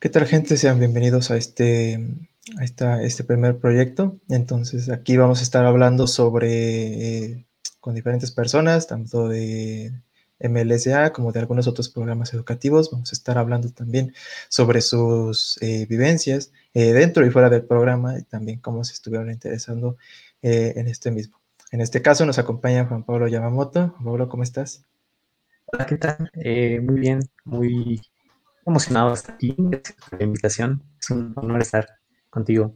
¿Qué tal gente? Sean bienvenidos a este, a esta, este primer proyecto. Entonces aquí vamos a estar hablando sobre, eh, con diferentes personas, tanto de MLSA como de algunos otros programas educativos. Vamos a estar hablando también sobre sus eh, vivencias eh, dentro y fuera del programa y también cómo se estuvieron interesando en este mismo. En este caso nos acompaña Juan Pablo Yamamoto. Juan Pablo, ¿cómo estás? Hola, ¿qué tal? muy bien, muy emocionado estar aquí, gracias por la invitación. Es un honor estar contigo.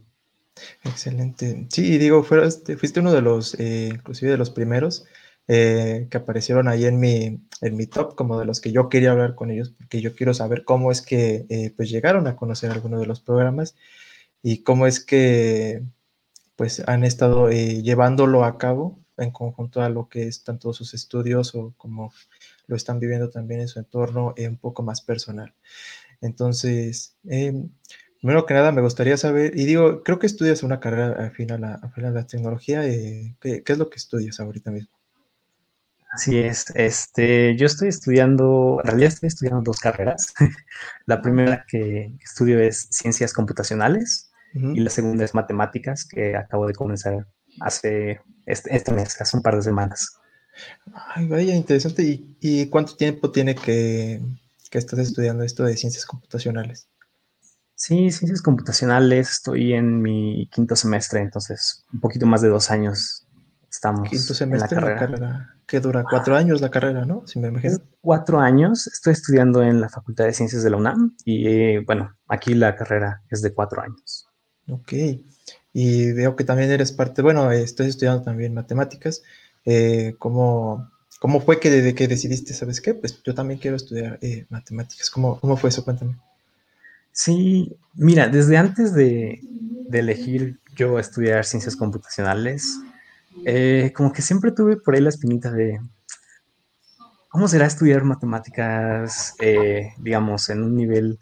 Excelente. Sí, digo, fuiste, fuiste uno de los, eh, inclusive de los primeros eh, que aparecieron ahí en mi, en mi top, como de los que yo quería hablar con ellos, porque yo quiero saber cómo es que eh, pues llegaron a conocer algunos de los programas y cómo es que pues han estado llevándolo a cabo en conjunto a lo que están todos sus estudios o cómo lo están viviendo también en su entorno un poco más personal. Entonces, em, primero que nada, me gustaría saber, y digo, creo que estudias una carrera afín a la, a la tecnología. Eh, ¿qué, es lo que estudias ahorita mismo? Así es, este, yo estoy estudiando, en realidad estoy estudiando dos carreras. la primera que estudio es ciencias computacionales y la segunda es matemáticas, que acabo de comenzar hace este, este mes, hace un par de semanas. Ay, vaya, interesante. ¿Y, cuánto tiempo tiene que, que, estás estudiando esto de ciencias computacionales? Sí, ciencias computacionales, estoy en mi quinto semestre, entonces un poquito más de dos años estamos quinto semestre en la carrera. ¿Qué dura? Cuatro años la carrera, ¿no? Si me imagino. Cuatro años, estoy estudiando en la Facultad de Ciencias de la UNAM y eh, bueno, aquí la carrera es de cuatro años. Ok, y veo que también eres parte, bueno, estoy estudiando también matemáticas. Eh, ¿cómo, ¿Cómo fue que desde que decidiste, sabes qué? Pues yo también quiero estudiar eh, matemáticas. ¿Cómo, ¿Cómo fue eso? Cuéntame. Sí, mira, desde antes de, de elegir yo estudiar ciencias computacionales, eh, como que siempre tuve por ahí la espinita de cómo será estudiar matemáticas, digamos, en un nivel,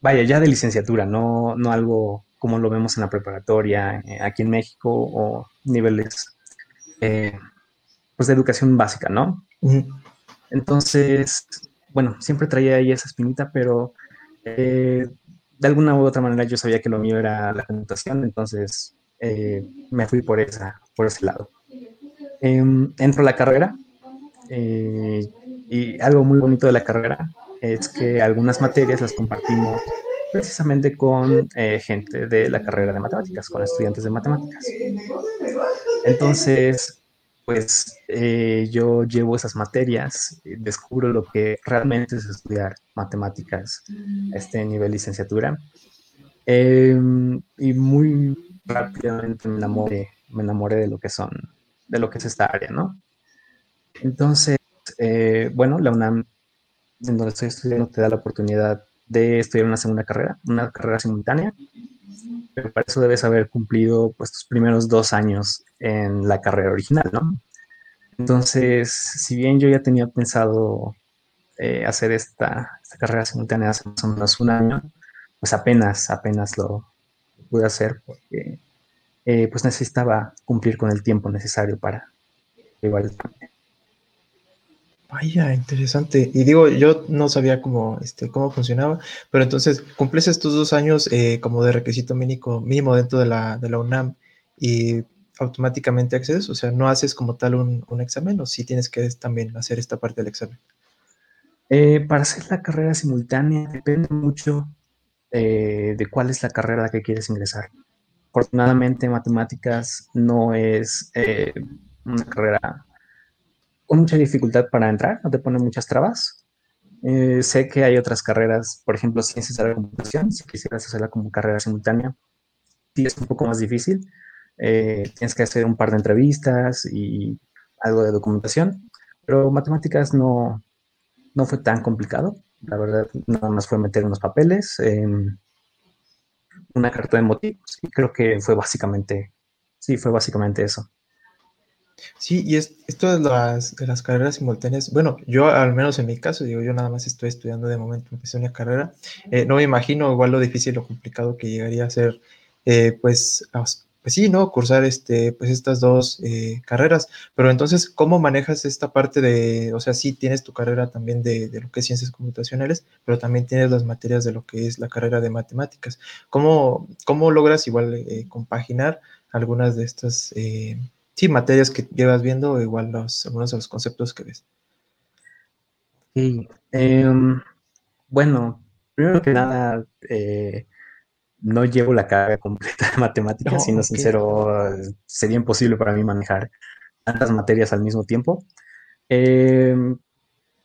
vaya, ya de licenciatura, no, no algo como lo vemos en la preparatoria aquí en México o niveles eh, pues de educación básica, ¿no? Entonces, bueno, siempre traía ahí esa espinita, pero eh, de alguna u otra manera yo sabía que lo mío era la computación, entonces eh, me fui por, esa, por ese lado. Em, entro a la carrera y algo muy bonito de la carrera es que algunas materias las compartimos precisamente con gente de la carrera de matemáticas, con estudiantes de matemáticas. Entonces, pues eh, yo llevo esas materias, descubro lo que realmente es estudiar matemáticas a este nivel licenciatura. Em, y muy rápidamente me enamoré, me enamoré de lo que son, de lo que es esta área, ¿no? Entonces, eh, bueno, la UNAM, en donde estoy estudiando, te da la oportunidad de estudiar una segunda carrera, una carrera simultánea, pero para eso debes haber cumplido pues tus primeros dos años en la carrera original, ¿no? Entonces, si bien yo ya tenía pensado eh, hacer esta, carrera simultánea hace más o menos un año, pues apenas, apenas lo pude hacer porque eh, pues necesitaba cumplir con el tiempo necesario para llevar Vaya, interesante. Y digo, yo no sabía cómo, este, cómo funcionaba, pero entonces cumples estos dos años eh, como de requisito mínimo, mínimo dentro de la, de la UNAM y automáticamente accedes, o sea, no haces como tal un, un examen o sí tienes que también hacer esta parte del examen. Eh, para hacer la carrera simultánea depende mucho eh, de cuál es la carrera a la que quieres ingresar. Afortunadamente, matemáticas no es una carrera con mucha dificultad para entrar, no te pone muchas trabas. Eh, sé que hay otras carreras, por ejemplo, ciencias de la computación, si quisieras hacerla como carrera simultánea, sí es un poco más difícil. Eh, tienes que hacer un par de entrevistas y algo de documentación, pero matemáticas no, no fue tan complicado. La verdad, nada más fue meter unos papeles, una carta de motivos y creo que fue básicamente, sí, fue básicamente eso. Sí, y es, esto de las, de las carreras simultáneas, bueno, yo al menos en mi caso, digo, yo nada más estoy estudiando de momento, empecé una carrera, eh, no me imagino igual lo difícil o complicado que llegaría a ser, eh, pues, pues sí, ¿no? Cursar este, pues estas dos eh, carreras. Pero entonces, ¿cómo manejas esta parte de, o sea, sí tienes tu carrera también de, de, lo que es ciencias computacionales, pero también tienes las materias de lo que es la carrera de matemáticas. ¿Cómo, cómo logras igual compaginar algunas de estas, sí, materias que llevas viendo igual los, algunos de los conceptos que ves? Sí, eh, bueno, primero que nada, eh, no llevo la carga completa de matemáticas, no, siendo okay. sincero, sería imposible para mí manejar tantas materias al mismo tiempo. Eh,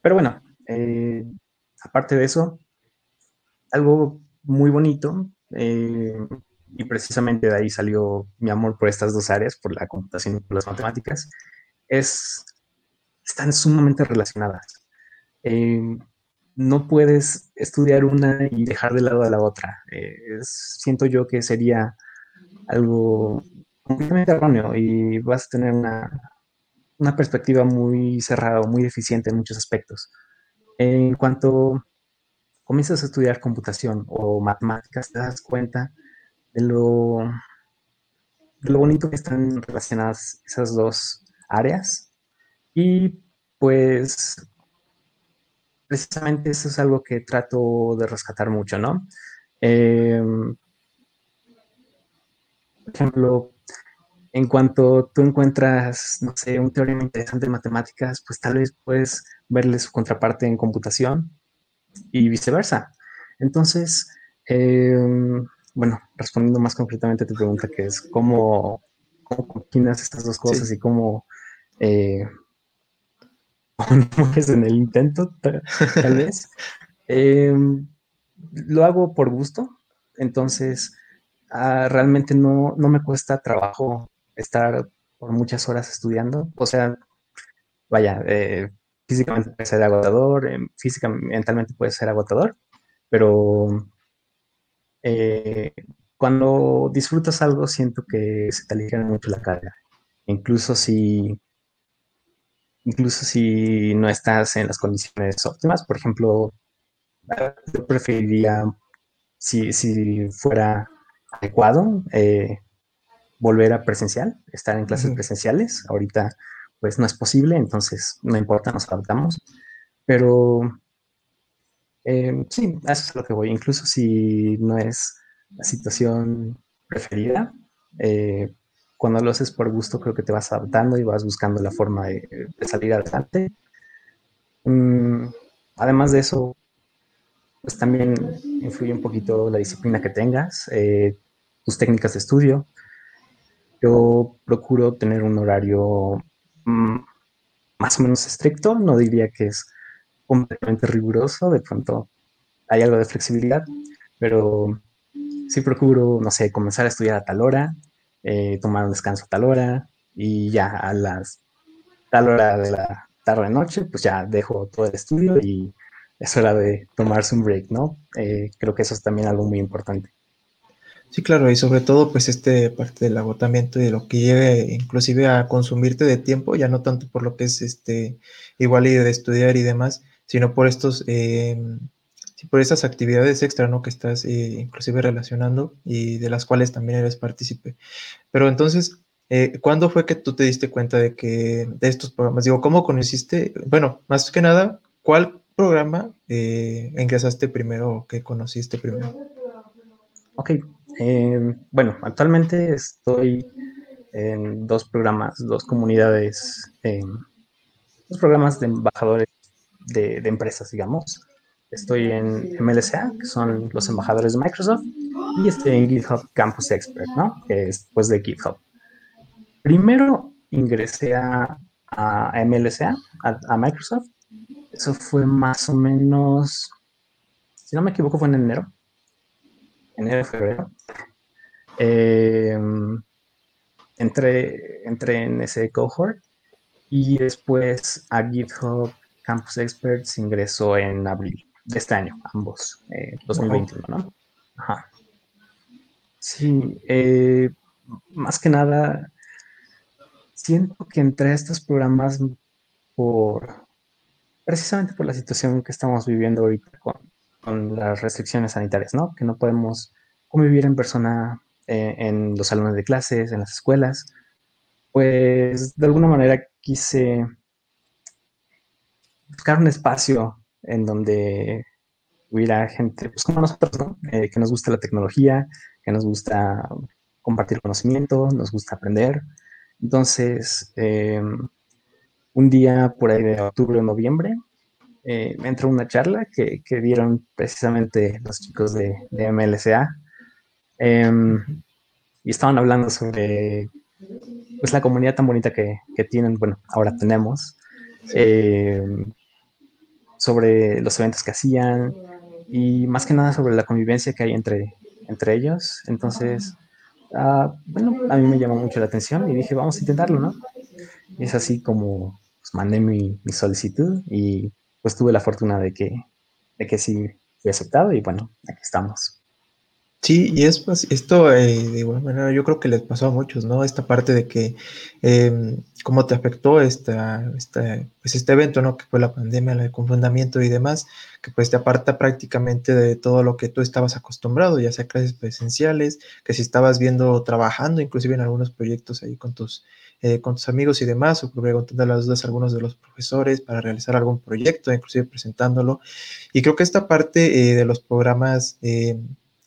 pero bueno, eh, aparte de eso, algo muy bonito, eh, y precisamente de ahí salió mi amor por estas dos áreas, por la computación y por las matemáticas, es, están sumamente relacionadas. Eh, no puedes estudiar una y dejar de lado a la otra. Eh, siento yo que sería algo completamente erróneo y vas a tener una, una perspectiva muy cerrada muy deficiente en muchos aspectos. En cuanto comienzas a estudiar computación o matemáticas, te das cuenta de lo, lo bonito que están relacionadas esas dos áreas y pues precisamente eso es algo que trato de rescatar mucho, ¿no? Eh, por ejemplo, en cuanto tú encuentras, no sé, un teorema interesante en matemáticas, pues tal vez puedes verle su contraparte en computación y viceversa. Entonces, eh, bueno, respondiendo más concretamente a tu pregunta, que es cómo, cómo combinas estas dos cosas sí. y cómo eh, mueres en el intento, tal vez. Eh, lo hago por gusto, entonces uh, realmente no, no, me cuesta trabajo estar por muchas horas estudiando. O sea, vaya, eh, físicamente puede ser agotador, eh, físicamente, mentalmente puede ser agotador, pero eh, cuando disfrutas algo siento que se te aligera mucho la carga. Incluso si incluso si no estás en las condiciones óptimas. Por ejemplo, yo preferiría, si, si fuera adecuado, eh, volver a presencial, estar en clases uh -huh. presenciales. Ahorita, pues no es posible, entonces no importa, nos adaptamos. Pero eh, sí, eso es lo que voy. Incluso si no es la situación preferida, eh, cuando lo haces por gusto creo que te vas adaptando y vas buscando la forma de, de salir adelante. Mm, además de eso, pues también influye un poquito la disciplina que tengas, eh, tus técnicas de estudio. Yo procuro tener un horario mm, más o menos estricto, no diría que es completamente riguroso, de pronto hay algo de flexibilidad, pero sí procuro, no sé, comenzar a estudiar a tal hora, eh, tomar un descanso a tal hora y ya a las tal hora de la tarde noche, pues ya dejo todo el estudio y es hora de tomarse un break, ¿no? Eh, creo que eso es también algo muy importante. Sí, claro, y sobre todo pues este parte del agotamiento y de lo que lleve inclusive a consumirte de tiempo, ya no tanto por lo que es este igual y de estudiar y demás, sino por estos eh, por esas actividades extra, ¿no? Que estás eh, inclusive relacionando y de las cuales también eres partícipe. Pero entonces, eh, ¿cuándo fue que tú te diste cuenta de que de estos programas? Digo, ¿cómo conociste? Bueno, más que nada, ¿cuál programa eh, ingresaste primero o que conociste primero? Ok, eh, bueno, actualmente estoy en dos programas, dos comunidades, dos programas de embajadores de, de empresas, digamos estoy en MLCA, que son los embajadores de Microsoft, y estoy en GitHub Campus Expert, ¿no? Que es pues de GitHub. Primero ingresé a, a MLCA, a, a, Microsoft. Eso fue más o menos, si no me equivoco, fue en enero. Enero, febrero. Eh, entré, entré en ese cohort y después a GitHub Campus Experts ingresó en abril de este año, ambos, eh, 2021, ¿no? Ajá. Sí, eh, más que nada, siento que entré a estos programas por, precisamente por la situación que estamos viviendo ahorita con, con las restricciones sanitarias, ¿no? Que no podemos convivir en persona eh, en los salones de clases, en las escuelas, pues de alguna manera quise buscar un espacio en donde hubiera gente pues, como nosotros, ¿no? Eh, que nos gusta la tecnología, que nos gusta compartir conocimiento, nos gusta aprender. Entonces, em, un día por ahí de octubre o noviembre, eh, me entró una charla que, que, dieron precisamente los chicos de, de MLCA. Em, y estaban hablando sobre pues, la comunidad tan bonita que, que tienen, bueno, ahora tenemos, em, sobre los eventos que hacían, y más que nada sobre la convivencia que hay entre, entre ellos. Entonces, uh, bueno, a mí me llamó mucho la atención y dije, vamos a intentarlo, ¿no? Es así como pues, mandé mi, mi, solicitud y pues tuve la fortuna de que, de que sí fui aceptado y bueno, aquí estamos. Sí, y es esto eh, de igual manera yo creo que les pasó a muchos, ¿no? Esta parte de que eh, cómo te afectó esta, esta, pues este evento, ¿no? Que fue la pandemia, el confundamiento y demás, que pues te aparta prácticamente de todo lo que tú estabas acostumbrado, ya sea clases presenciales, que si estabas viendo, trabajando, inclusive en algunos proyectos ahí con tus, eh, con tus amigos y demás, o preguntando las dudas a algunos de los profesores para realizar algún proyecto, inclusive presentándolo. Y creo que esta parte eh, de los programas eh,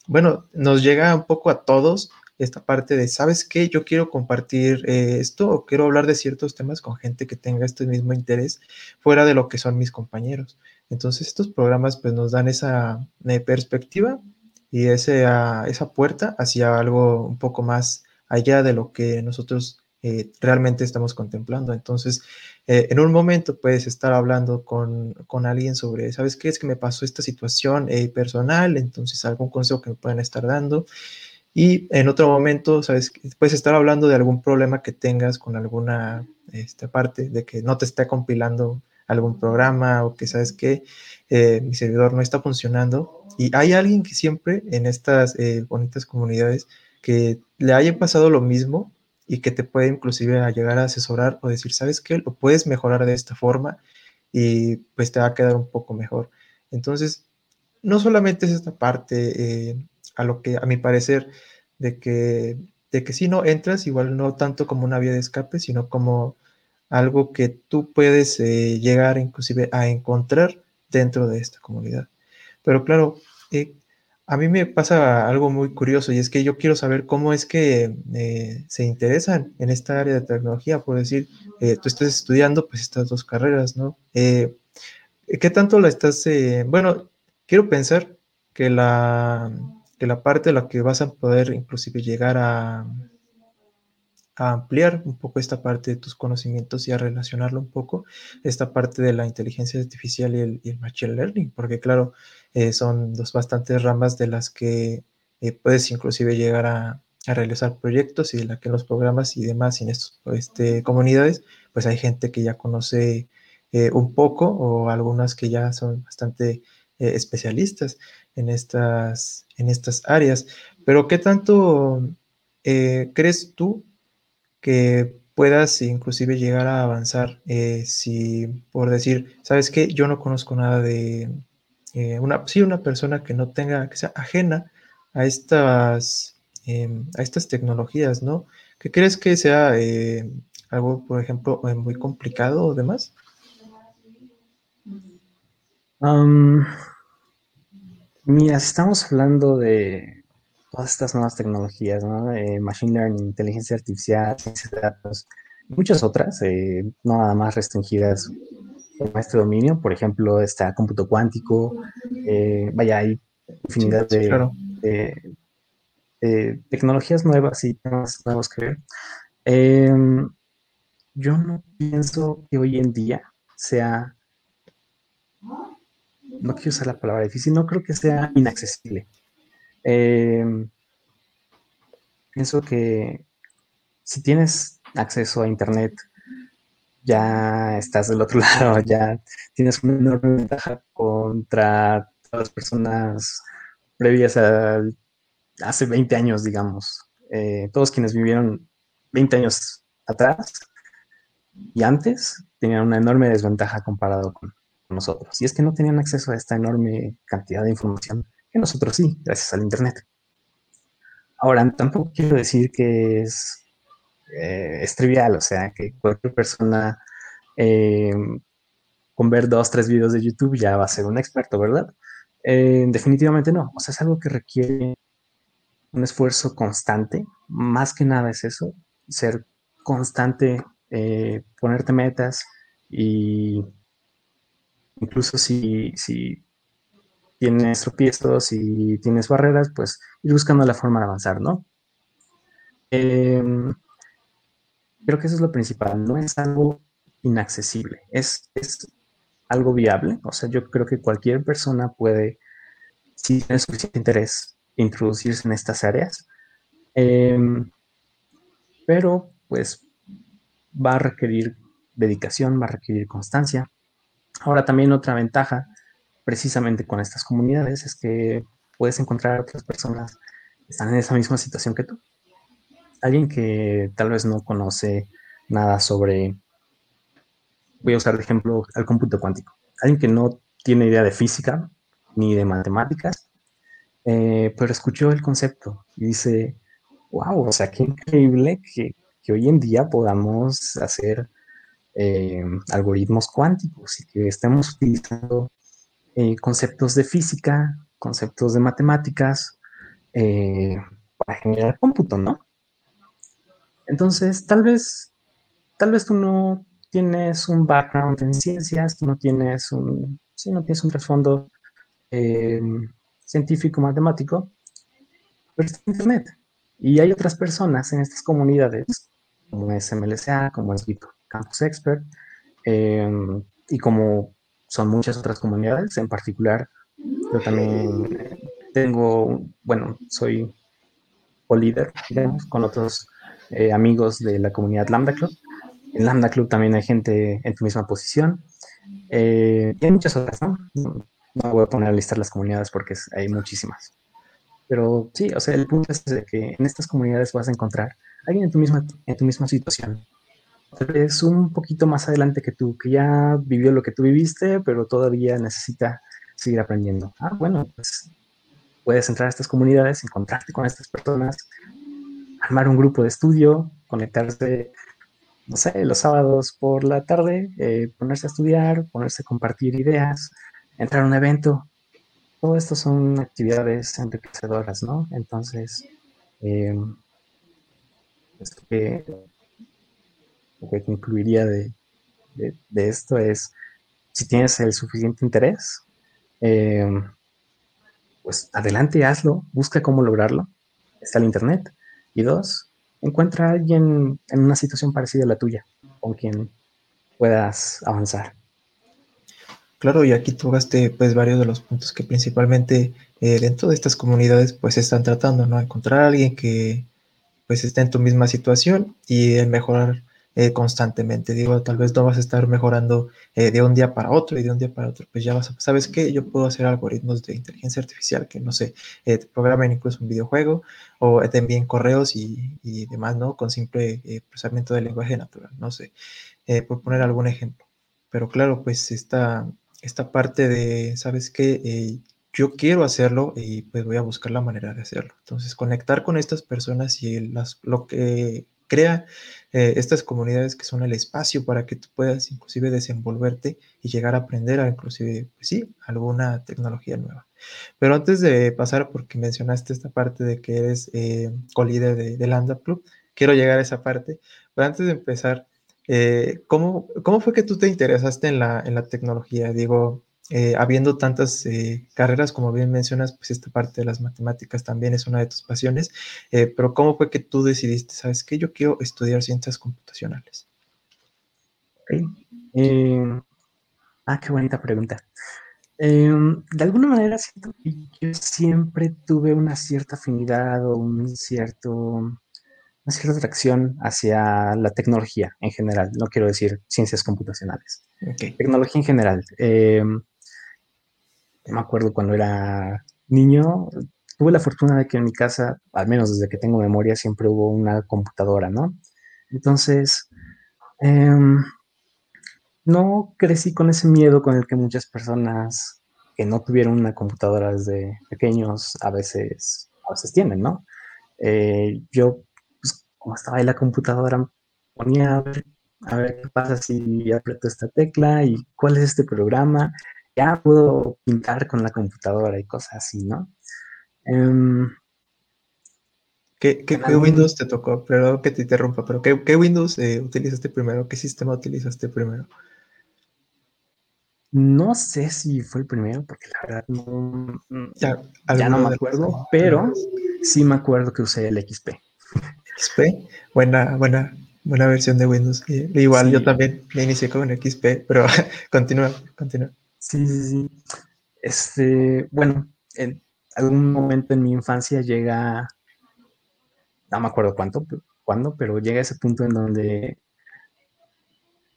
bueno, nos llega un poco a todos esta parte de, ¿sabes qué? Yo quiero compartir eh, esto o quiero hablar de ciertos temas con gente que tenga este mismo interés fuera de lo que son mis compañeros. Entonces, estos programas pues nos dan esa eh, perspectiva y ese, esa puerta hacia algo un poco más allá de lo que nosotros eh, realmente estamos contemplando. Entonces, eh, en un momento puedes estar hablando con, con, alguien sobre, ¿sabes qué? Es que me pasó esta situación eh, personal, entonces algún consejo que me puedan estar dando. Y en otro momento, ¿sabes? Puedes estar hablando de algún problema que tengas con alguna esta parte, de que no te está compilando algún programa o que, ¿sabes qué? mi servidor no está funcionando. Y hay alguien que siempre en estas bonitas comunidades que le haya pasado lo mismo y que te puede inclusive llegar a asesorar o decir, ¿sabes qué? Lo puedes mejorar de esta forma y pues te va a quedar un poco mejor. Entonces, no solamente es esta parte, eh, a lo que a mi parecer, de que, de que si no entras, igual no tanto como una vía de escape, sino como algo que tú puedes eh, llegar inclusive a encontrar dentro de esta comunidad. Pero claro, eh, a mí me pasa algo muy curioso y es que yo quiero saber cómo es que eh, se interesan en esta área de tecnología. Por decir, eh, tú estás estudiando pues estas dos carreras, ¿no? Eh, ¿Qué tanto la estás? bueno, quiero pensar que la, que la parte de la que vas a poder inclusive llegar a, a ampliar un poco esta parte de tus conocimientos y a relacionarlo un poco, esta parte de la inteligencia artificial y el, y machine learning, porque claro, eh, son dos bastantes ramas de las que eh, puedes inclusive llegar a, a, realizar proyectos y de la que los programas y demás en estas este, comunidades, pues hay gente que ya conoce eh, un poco o algunas que ya son bastante especialistas en estas, en estas áreas. Pero ¿qué tanto crees tú que puedas inclusive llegar a avanzar eh, si por decir, ¿sabes qué? Yo no conozco nada de eh, una, sí, una persona que no tenga, que sea ajena a estas, em, a estas tecnologías, ¿no? ¿Qué crees que sea eh, algo, por ejemplo, muy complicado o demás? mira, estamos hablando de todas estas nuevas tecnologías, ¿no? Eh, machine learning, inteligencia artificial, ciencia de datos, muchas otras, eh, no nada más restringidas en este dominio, por ejemplo, está cómputo cuántico, eh, vaya, hay infinidad de, tecnologías nuevas y temas nuevos que ver. Em, yo no pienso que hoy en día sea, no quiero usar la palabra difícil, no creo que sea inaccesible. Em, pienso que si tienes acceso a Internet, ya estás del otro lado, ya tienes una enorme ventaja contra todas las personas previas a hace 20 años, digamos. Eh, todos quienes vivieron 20 años atrás y antes tenían una enorme desventaja comparado con nosotros. Y es que no tenían acceso a esta enorme cantidad de información nosotros sí, gracias al Internet. Ahora, tampoco quiero decir que es, eh, trivial, o sea, que cualquier persona eh, con ver dos, tres videos de YouTube ya va a ser un experto, ¿verdad? Eh, definitivamente no, o sea, es algo que requiere un esfuerzo constante, más que nada es eso, ser constante, ponerte metas y incluso si, si tienes tropiezos y tienes barreras, pues ir buscando la forma de avanzar, ¿no? Em, creo que eso es lo principal, no es algo inaccesible, es, es algo viable, o sea, yo creo que cualquier persona puede, si tiene suficiente interés, introducirse en estas áreas, em, pero pues va a requerir dedicación, va a requerir constancia. Ahora también otra ventaja precisamente con estas comunidades es que puedes encontrar otras personas que están en esa misma situación que tú. Alguien que tal vez no conoce nada sobre, voy a usar de ejemplo el cómputo cuántico. Alguien que no tiene idea de física ni de matemáticas, eh, pero escuchó el concepto y dice, wow, o sea, qué increíble que, que hoy en día podamos hacer eh, algoritmos cuánticos y que estemos utilizando eh, conceptos de física, conceptos de matemáticas, eh, para generar cómputo, ¿no? Entonces, tal vez, tal vez tú no tienes un background en ciencias, tú no tienes un, sí, no tienes un trasfondo eh, científico, matemático, pero está en Internet. Y hay otras personas en estas comunidades, como es MLCA, como es Campus Expert, y como son muchas otras comunidades, en particular yo también tengo, bueno, soy co-líder, digamos, con otros eh, amigos de la comunidad Lambda Club. En Lambda Club también hay gente en tu misma posición. Eh, y hay muchas otras, ¿no? No voy a poner a listar las comunidades porque hay muchísimas. Pero sí, o sea, el punto es que en estas comunidades vas a encontrar a alguien en tu misma, en tu misma situación, tal vez un poquito más adelante que tú, que ya vivió lo que tú viviste, pero todavía necesita seguir aprendiendo. Ah, bueno, pues puedes entrar a estas comunidades, encontrarte con estas personas, armar un grupo de estudio, conectarse, no sé, los sábados por la tarde, eh, ponerse a estudiar, ponerse a compartir ideas, entrar a un evento. Todo esto son actividades enriquecedoras, ¿no? Entonces, eh, que lo que concluiría de, esto es, si tienes el suficiente interés, eh, pues adelante, hazlo, busca cómo lograrlo. Está el Internet. Y dos, encuentra a alguien en una situación parecida a la tuya, con quien puedas avanzar. Claro, y aquí tocaste pues varios de los puntos que principalmente eh, dentro de estas comunidades pues están tratando, ¿no? Encontrar a alguien que pues esté en tu misma situación y mejorar eh, constantemente. Digo, tal vez no vas a estar mejorando eh, de un día para otro y de un día para otro, pues ya vas a, ¿sabes qué? Yo puedo hacer algoritmos de inteligencia artificial que, no sé, eh, te programen incluso un videojuego o te envíen correos y, y demás, ¿no? Con simple procesamiento del lenguaje natural, no sé, por poner algún ejemplo. Pero claro, pues esta, esta parte de, ¿sabes qué? yo quiero hacerlo y pues voy a buscar la manera de hacerlo. Entonces, conectar con estas personas y las, lo que crea eh, estas comunidades que son el espacio para que tú puedas inclusive desenvolverte y llegar a aprender a inclusive, pues sí, alguna tecnología nueva. Pero antes de pasar, porque mencionaste esta parte de que eres eh, co-líder de, de Lambda Club, quiero llegar a esa parte, pero antes de empezar, eh, ¿cómo, ¿cómo, fue que tú te interesaste en la, en la tecnología? Digo, eh, habiendo tantas eh, carreras, como bien mencionas, pues esta parte de las matemáticas también es una de tus pasiones, eh, pero ¿cómo fue que tú decidiste, sabes que yo quiero estudiar ciencias computacionales? ah, qué bonita pregunta. Em, de alguna manera siento que yo siempre tuve una cierta afinidad o un cierto, una cierta atracción hacia la tecnología en general, no quiero decir ciencias computacionales. Tecnología en general. Em, me acuerdo cuando era niño, tuve la fortuna de que en mi casa, al menos desde que tengo memoria, siempre hubo una computadora, ¿no? Entonces, em, no crecí con ese miedo con el que muchas personas que no tuvieron una computadora desde pequeños a veces, a veces tienen, ¿no? Eh, yo, pues, como estaba en la computadora, ponía a ver qué pasa si aprieto esta tecla y cuál es este programa. Ya puedo pintar con la computadora y cosas así, ¿no? Em, ¿Qué, Windows te tocó? Perdón que te interrumpa, pero ¿qué, Windows eh, utilizaste primero? ¿Qué sistema utilizaste primero? No sé si fue el primero, porque la verdad no, ya, no me acuerdo, pero sí me acuerdo que usé el XP. XP, buena, buena, buena versión de Windows. Igual yo también me inicié con XP, pero continúa, continúa. Sí, sí, sí. Este, bueno, en algún momento en mi infancia llega, no me acuerdo cuánto, cuándo, pero llega ese punto en donde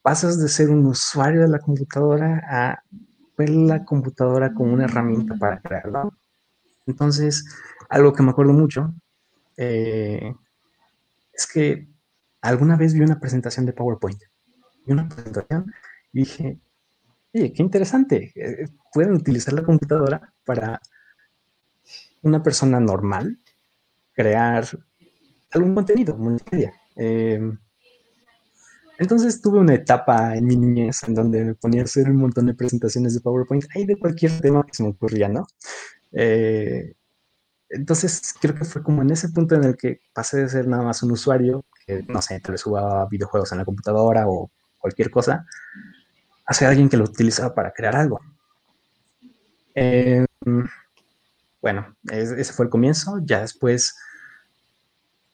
pasas de ser un usuario de la computadora a ver la computadora como una herramienta para crearlo. Entonces, algo que me acuerdo mucho eh, es que alguna vez vi una presentación de PowerPoint. Vi una presentación y dije, oye, qué interesante. Eh, pueden utilizar la computadora para una persona normal crear algún contenido, multimedia. Eh, entonces tuve una etapa en mi niñez en donde me ponía a hacer un montón de presentaciones de PowerPoint, ahí de cualquier tema que se me ocurría, ¿no? Eh, entonces creo que fue como en ese punto en el que pasé de ser nada más un usuario, que no sé, tal vez jugaba videojuegos en la computadora o cualquier cosa, a ser alguien que lo utilizaba para crear algo. Em, bueno, ese fue el comienzo, ya después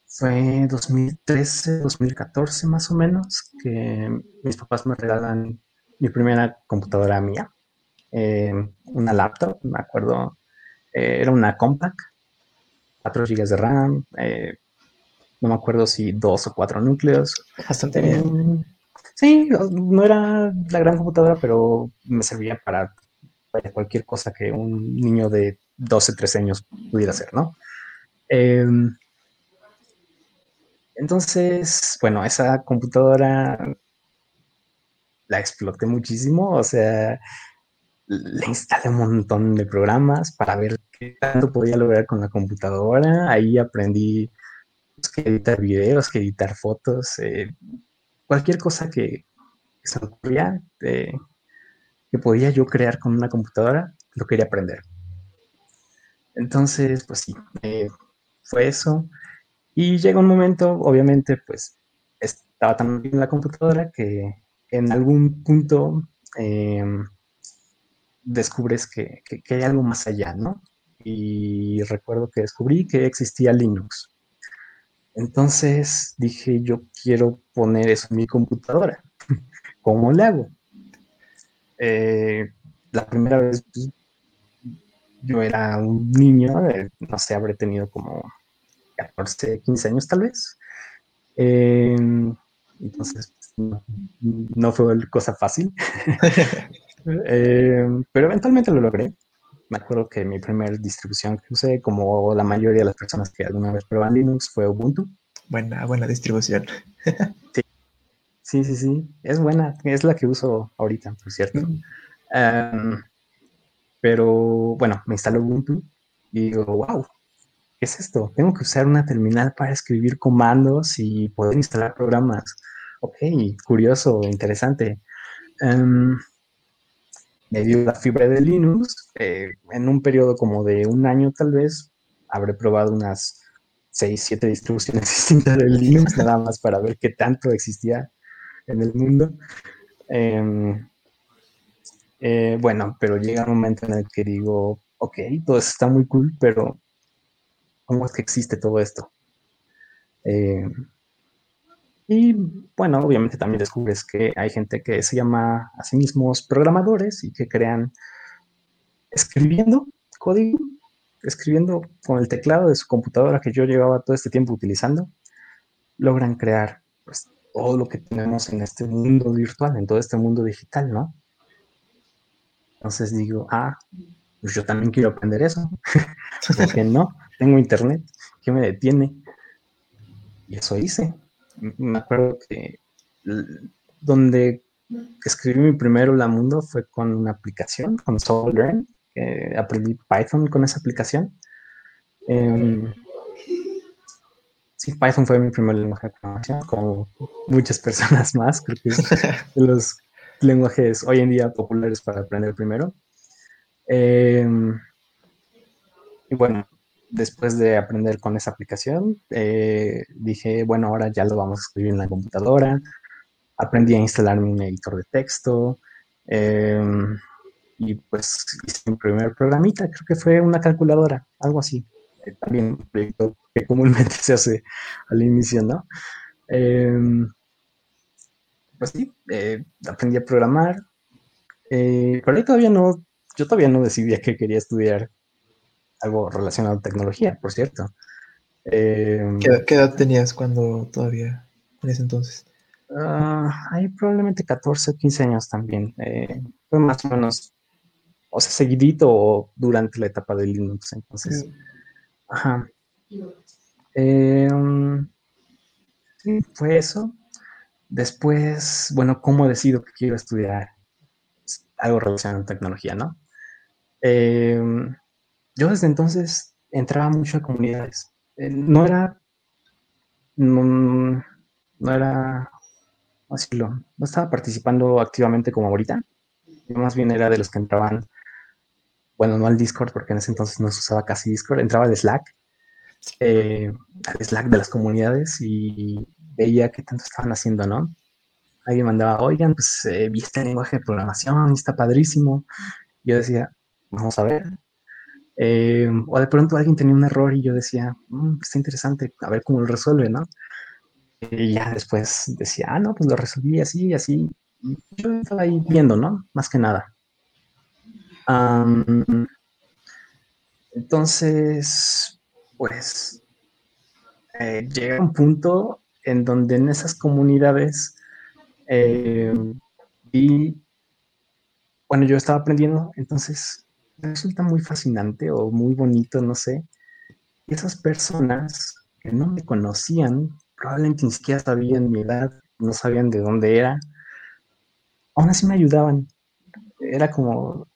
fue 2013, 2014 más o menos, que mis papás me regalan mi primera computadora mía, eh, una laptop, me acuerdo, eh, era una compact, 4 GB de RAM, eh, no me acuerdo si dos o cuatro núcleos. Bastante bien. Sí, no era la gran computadora, pero me servía para, cualquier cosa que un niño de 12, 13 años pudiera hacer, ¿no? Entonces, bueno, esa computadora la exploté muchísimo, o sea, le instalé un montón de programas para ver qué tanto podía lograr con la computadora. Ahí aprendí pues, que editar videos, que editar fotos, eh, cualquier cosa que, se me ocurría eh, que podía yo crear con una computadora, lo quería aprender. Entonces, pues sí, eh, fue eso. Y llega un momento, obviamente, pues estaba tan bien la computadora que en algún punto em, descubres que, hay algo más allá, ¿no? Y recuerdo que descubrí que existía Linux. Entonces dije, yo quiero poner eso en mi computadora. ¿Cómo le hago? Eh, la primera vez pues, yo era un niño, eh, no sé, habré tenido como 14, 15 años tal vez. Em, entonces, no, fue cosa fácil. Em, pero eventualmente lo logré. Me acuerdo que mi primera distribución que usé, como la mayoría de las personas que alguna vez probaban Linux, fue Ubuntu. Buena, buena distribución. sí. sí, sí, sí. Es buena. Es la que uso ahorita, por cierto. Em, pero bueno, me instaló Ubuntu y digo, wow, ¿qué es esto? Tengo que usar una terminal para escribir comandos y poder instalar programas. Ok, curioso, interesante. Um, me dio la fibra de Linux. Eh, en un periodo como de un año tal vez, habré probado unas 6, 7 distribuciones distintas de Linux, nada más para ver qué tanto existía en el mundo. Em, eh, bueno, pero llega un momento en el que digo, ok, todo eso está muy cool, pero cómo es que existe todo esto. Y bueno, obviamente también descubres que hay gente que se llama a sí mismos programadores y que crean escribiendo código, escribiendo con el teclado de su computadora que yo llevaba todo este tiempo utilizando, logran crear pues, todo lo que tenemos en este mundo virtual, en todo este mundo digital, ¿no? Entonces digo, ah, pues yo también quiero aprender eso. ¿Por qué no? tengo internet, ¿qué me detiene? Y eso hice. Me acuerdo que donde escribí mi primero la mundo fue con una aplicación, con SoulLearn, aprendí Python con esa aplicación. Em, sí, Python fue mi primer lenguaje de programación, como muchas personas más, creo que es de los lenguajes hoy en día populares para aprender primero. Em, y bueno, después de aprender con esa aplicación, eh, dije, bueno, ahora ya lo vamos a escribir en la computadora. Aprendí a instalar un editor de texto. Em, y pues hice mi primer programita, creo que fue una calculadora, algo así. Eh, también un proyecto que comúnmente se hace al inicio, ¿no? Em, pues sí, eh, aprendí a programar, pero ahí todavía no, yo todavía no decidía que quería estudiar algo relacionado a tecnología, por cierto. Em, ¿Qué, edad tenías cuando todavía, en ese entonces? Ah, hay probablemente 14 o 15 años también. Eh, fue más o menos, o sea, seguidito o durante la etapa de Linux. Entonces, ajá. Em, sí, fue eso. Después, bueno, ¿cómo decido que quiero estudiar algo relacionado a tecnología, no? Yo desde entonces entraba mucho a comunidades. Eh, no era, no, era, decirlo, no estaba participando activamente como ahorita. más bien era de los que entraban, bueno, no al Discord, porque en ese entonces no se usaba casi Discord, entraba al Slack, eh, al Slack de las comunidades y veía qué tanto estaban haciendo, ¿no? Alguien mandaba, oigan, pues eh, vi este lenguaje de programación, está padrísimo. Yo decía, vamos a ver, eh, o de pronto alguien tenía un error y yo decía, mm, está interesante, a ver cómo lo resuelve, ¿no? Y ya después decía, ah, no, pues lo resolví así, así. Y yo estaba ahí viendo, ¿no? Más que nada. entonces, pues, eh, llega un punto en donde en esas comunidades eh, vi, bueno, yo estaba aprendiendo, entonces resulta muy fascinante o muy bonito, no sé. Y esas personas que no me conocían, probablemente ni siquiera sabían mi edad, no sabían de dónde era, aún así me ayudaban. Era como,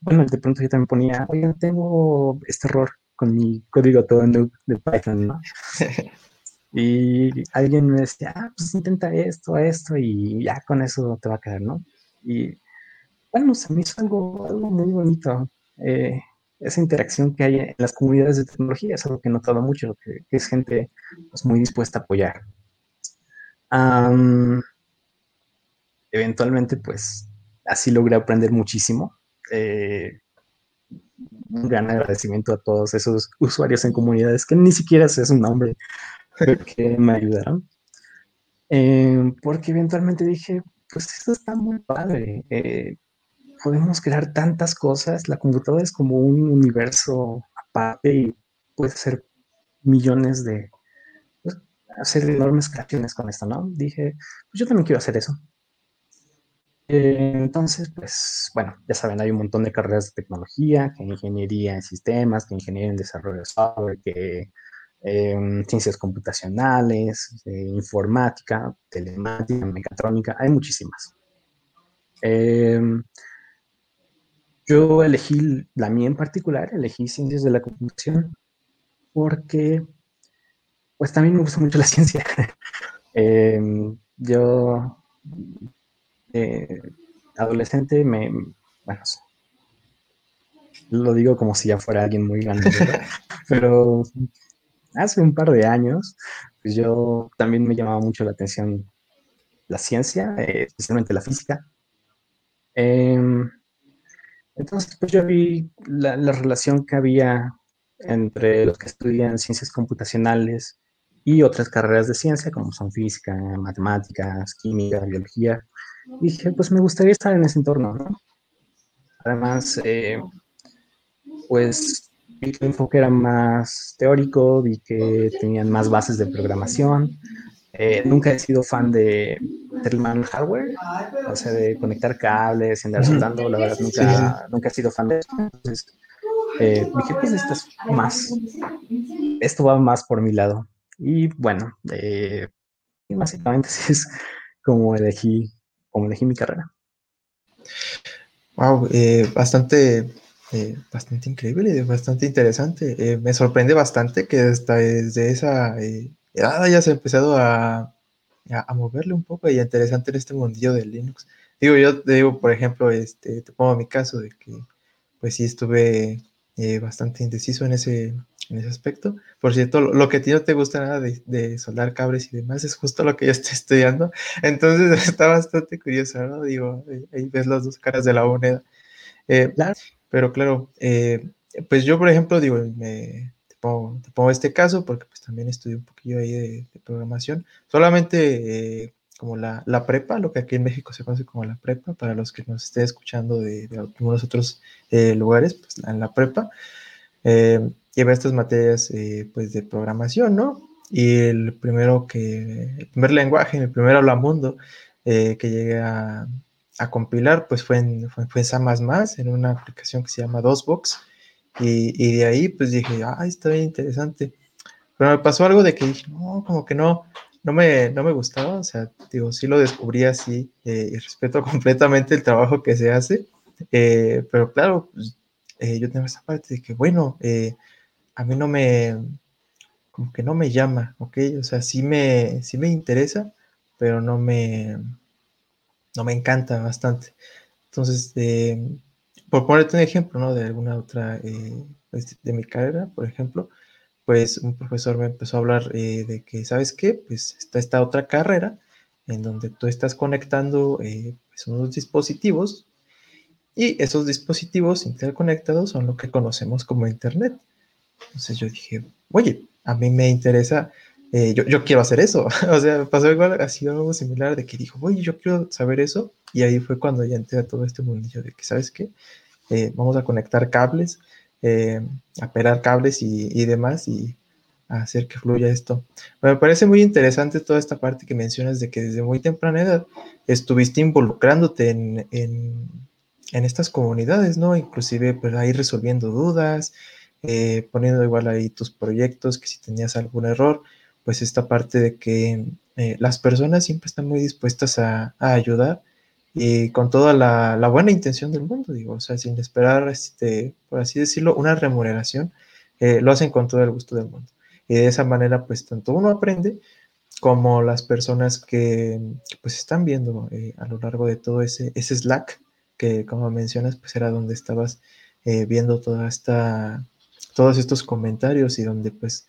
bueno, de pronto yo también ponía, oye, tengo este error con mi código todo de Python, ¿no? y alguien me decía, ah, pues intenta esto, esto, y ya con eso te va a quedar, ¿no? Y bueno, se me hizo algo, algo muy bonito. Eh, esa interacción que hay en las comunidades de tecnología es algo que he notado mucho, que, es gente pues, muy dispuesta a apoyar. eventualmente, pues, así logré aprender muchísimo. Eh, un gran agradecimiento a todos esos usuarios en comunidades que ni siquiera sé su nombre, que me ayudaron. Eh, porque eventualmente dije, pues esto está muy padre podemos crear tantas cosas. La computadora es como un universo aparte y puede hacer millones de, pues, hacer enormes creaciones con esto, ¿no? Dije, pues yo también quiero hacer eso. Eh, entonces, pues, bueno, ya saben, hay un montón de carreras de tecnología, que ingeniería en sistemas, que ingeniería en desarrollo de software, que em, ciencias computacionales, informática, telemática, mecatrónica, hay muchísimas. Eh, yo elegí la mía en particular, elegí ciencias de la computación porque pues también me gusta mucho la ciencia. Em, yo eh, adolescente me, bueno, lo digo como si ya fuera alguien muy grande, pero hace un par de años, pues yo también me llamaba mucho la atención la ciencia, eh, especialmente la física. Em, entonces, pues yo vi la, relación que había entre los que estudian ciencias computacionales y otras carreras de ciencia, como son física, matemáticas, química, biología. Dije, pues me gustaría estar en ese entorno, ¿no? Además, eh, pues vi que el enfoque era más teórico, vi que tenían más bases de programación, eh, nunca he sido fan de el hardware, o sea, de conectar cables y andar soldando, la verdad, nunca, nunca he sido fan de eso. Entonces, eh, dije, pues esto es más, esto va más por mi lado. Y bueno, eh, básicamente así es como elegí, como elegí mi carrera. Wow, eh, bastante, bastante increíble, bastante interesante. me sorprende bastante que hasta desde esa ya, ya se ha empezado a, a, moverle un poco y interesante en este mundillo de Linux. Digo, yo te digo, por ejemplo, este, te pongo mi caso de que, pues sí, estuve eh, bastante indeciso en ese, en ese aspecto. Por cierto, lo, que a ti no te gusta nada de, de, soldar cables y demás es justo lo que yo estoy estudiando. Entonces está bastante curioso, ¿no? Digo, ahí ves las dos caras de la moneda. Eh, claro. Pero claro, eh, pues yo, por ejemplo, digo, me, pongo, te, pongo, este caso porque pues también estudié un poquillo ahí de, de programación. Solamente eh, como la, la, prepa, lo que aquí en México se conoce como la prepa, para los que nos estén escuchando de, de algunos otros eh, lugares, pues en la prepa. Eh, lleva estas materias eh, pues de programación, ¿no? Y el primero que, el primer lenguaje, el primer hablamundo eh, que llegué a, a, compilar, pues fue en, fue, fue en en una aplicación que se llama DOSBox, y, y de ahí pues dije, ay, está bien interesante. Pero me pasó algo de que dije, no, como que no, no me, no me gustaba, o sea, digo, sí lo descubrí así, eh, y respeto completamente el trabajo que se hace, eh, pero claro, pues, eh, yo tengo esa parte de que, bueno, eh, a mí no me, como que no me llama, ¿ok? O sea, sí me, sí me interesa, pero no me, no me encanta bastante. Entonces, eh, por ponerte un ejemplo, ¿no? De alguna otra, eh, pues, de mi carrera, por ejemplo, pues un profesor me empezó a hablar eh, de que, ¿sabes qué? Pues está esta otra carrera en donde tú estás conectando eh, pues unos dispositivos y esos dispositivos interconectados son lo que conocemos como Internet. Entonces yo dije, oye, a mí me interesa, eh, yo, yo, quiero hacer eso. o sea, pasó igual, así algo similar de que dijo, oye, yo quiero saber eso. Y ahí fue cuando ya entré a todo este mundillo de que, ¿sabes qué? Eh, vamos a conectar cables, eh, a pegar cables y, y, demás y hacer que fluya esto. Me parece muy interesante toda esta parte que mencionas de que desde muy temprana edad estuviste involucrándote en, en, en estas comunidades, ¿no? Inclusive, pues ahí resolviendo dudas, eh, poniendo igual ahí tus proyectos, que si tenías algún error, pues esta parte de que eh, las personas siempre están muy dispuestas a, a ayudar y con toda la, la, buena intención del mundo, digo, o sea, sin esperar, este, por así decirlo, una remuneración, eh, lo hacen con todo el gusto del mundo. Y de esa manera, pues tanto uno aprende como las personas que, pues están viendo eh, a lo largo de todo ese, ese Slack, que como mencionas, pues era donde estabas eh, viendo toda esta, todos estos comentarios y donde pues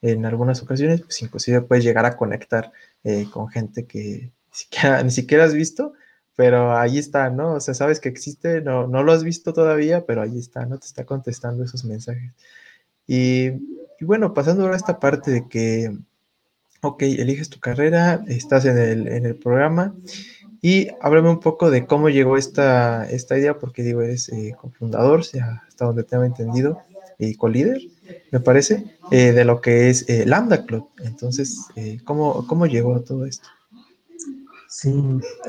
en algunas ocasiones pues inclusive puedes llegar a conectar eh, con gente que ni siquiera, ni siquiera has visto, pero ahí está, ¿no? O sea, sabes que existe, no, no lo has visto todavía, pero ahí está, ¿no? Te está contestando esos mensajes. Y, bueno, pasando ahora a esta parte de que, ok, eliges tu carrera, estás en el, en el programa y háblame un poco de cómo llegó esta, esta idea, porque digo, eres eh, cofundador, hasta donde tengo entendido, y co-líder, me parece, eh, de lo que es eh, Lambda Club. Entonces, eh, ¿cómo, ¿cómo llegó todo esto? Sí,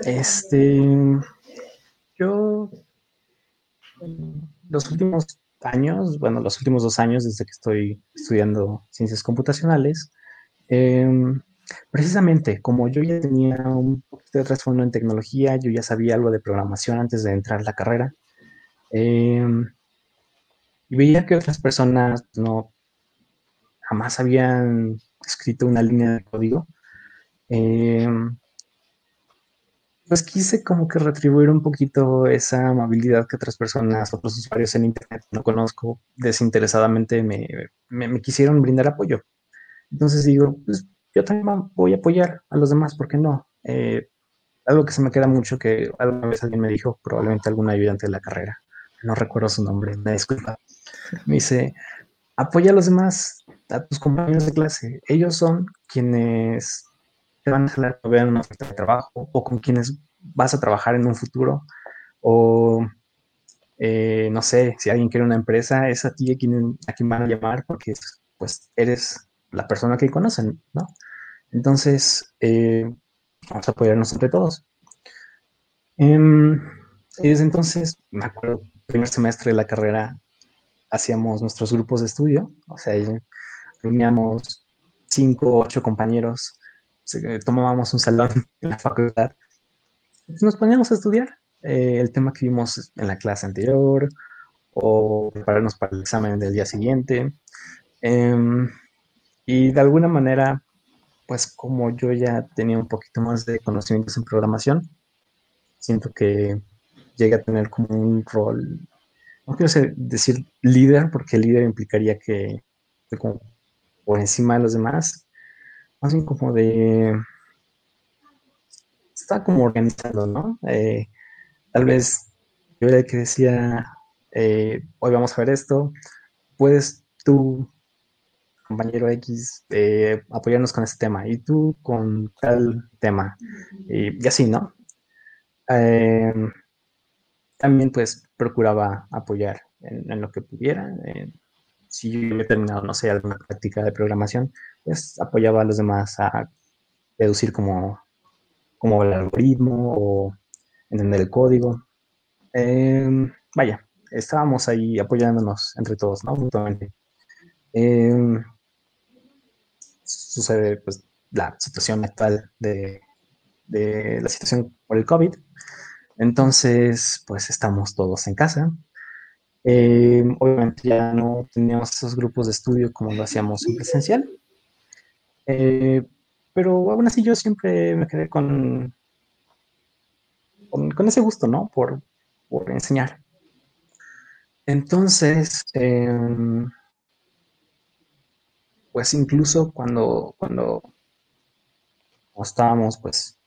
este, yo los últimos años, bueno, los últimos dos años desde que estoy estudiando ciencias computacionales, eh, precisamente como yo ya tenía un poquito de trasfondo en tecnología, yo ya sabía algo de programación antes de entrar a la carrera, eh, y veía que otras personas no jamás habían escrito una línea de código. Eh, pues quise como que retribuir un poquito esa amabilidad que otras personas, otros usuarios en Internet no conozco, desinteresadamente me, me, quisieron brindar apoyo. Entonces digo, pues yo también voy a apoyar a los demás, ¿por qué no? Eh, algo que se me queda mucho, que alguna vez alguien me dijo, probablemente algún ayudante de la carrera, no recuerdo su nombre, me disculpa, me dice, apoya a los demás, a tus compañeros de clase, ellos son quienes te van a jalar que vean una oferta de trabajo o con quienes vas a trabajar en un futuro o eh, no sé, si alguien quiere una empresa, es a ti a quien, a quien van a llamar porque pues eres la persona que conocen, ¿no? Entonces, eh, vamos a apoyarnos entre todos. Eh, y desde entonces, me acuerdo, primer semestre de la carrera, hacíamos nuestros grupos de estudio, o sea, reuníamos cinco, ocho compañeros tomábamos un salón en la facultad, nos poníamos a estudiar eh, el tema que vimos en la clase anterior o prepararnos para el examen del día siguiente. Eh, y de alguna manera, pues como yo ya tenía un poquito más de conocimientos en programación, siento que llegué a tener como un rol, no quiero decir líder, porque líder implicaría que estoy como por encima de los demás, más como de, estaba como organizando, ¿no? Eh, tal vez yo era el que decía, eh, hoy vamos a ver esto, puedes tú compañero X, eh, apoyarnos con este tema y tú con tal tema. Y, así, ¿no? Em, también pues procuraba apoyar en, lo que pudiera. Si yo he terminado, no sé, alguna práctica de programación, pues apoyaba a los demás a deducir como, como el algoritmo o entender el código. Em, vaya, estábamos ahí apoyándonos entre todos, ¿no? Mutuamente. Em, sucede pues, la situación actual de, la situación por el COVID. Entonces, pues estamos todos en casa. Eh, obviamente ya no teníamos esos grupos de estudio como lo hacíamos en presencial. Eh, pero aún así yo siempre me quedé con, con, ese gusto, ¿no? Por, por enseñar. Entonces, em, pues incluso cuando, cuando estábamos pues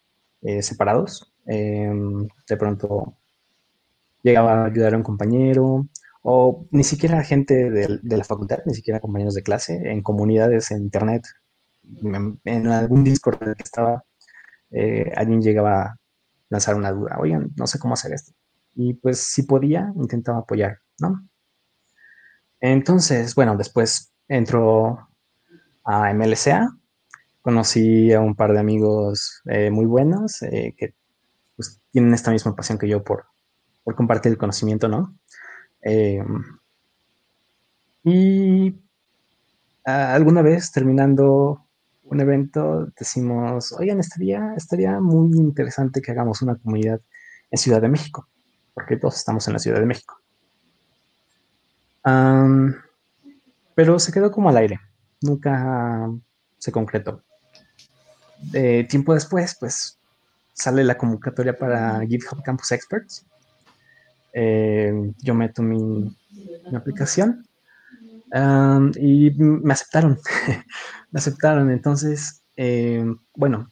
eh, separados, em, de pronto llegaba a ayudar a un compañero o ni siquiera gente de, la facultad, ni siquiera compañeros de clase, en comunidades en internet, en, algún Discord que estaba, eh, alguien llegaba a lanzar una duda, oigan, no sé cómo hacer esto. Y pues si podía, intentaba apoyar, ¿no? Entonces, bueno, después entró a MLCA. Conocí a un par de amigos eh, muy buenos eh, que pues, tienen esta misma pasión que yo por, por compartir el conocimiento, ¿no? Eh, y alguna vez terminando un evento decimos, oigan, estaría, estaría muy interesante que hagamos una comunidad en Ciudad de México, porque todos estamos en la Ciudad de México. pero se quedó como al aire nunca se concretó. tiempo después, pues sale la convocatoria para GitHub Campus Experts. Eh, yo meto mi, aplicación um, y me aceptaron. me aceptaron. Entonces, eh, bueno,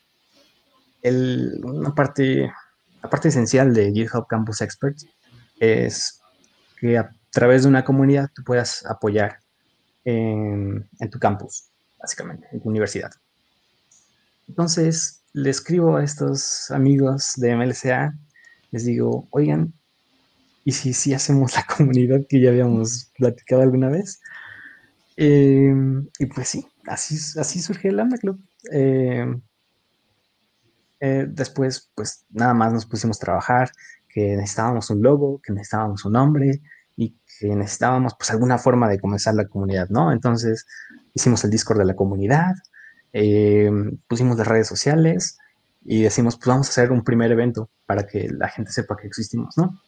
parte, la parte esencial de GitHub Campus Experts es que a través de una comunidad tú puedas apoyar en, tu campus, básicamente, en tu universidad. Entonces, le escribo a estos amigos de MLCA, les digo, oigan, ¿y si, si hacemos la comunidad que ya habíamos platicado alguna vez? Em, y pues sí, así, así surge el Lambda Club. Em, eh, después, pues nada más nos pusimos a trabajar, que necesitábamos un logo, que necesitábamos un nombre, y que necesitábamos pues alguna forma de comenzar la comunidad, ¿no? Entonces hicimos el Discord de la comunidad, eh, pusimos las redes sociales y decimos pues vamos a hacer un primer evento para que la gente sepa que existimos, ¿no?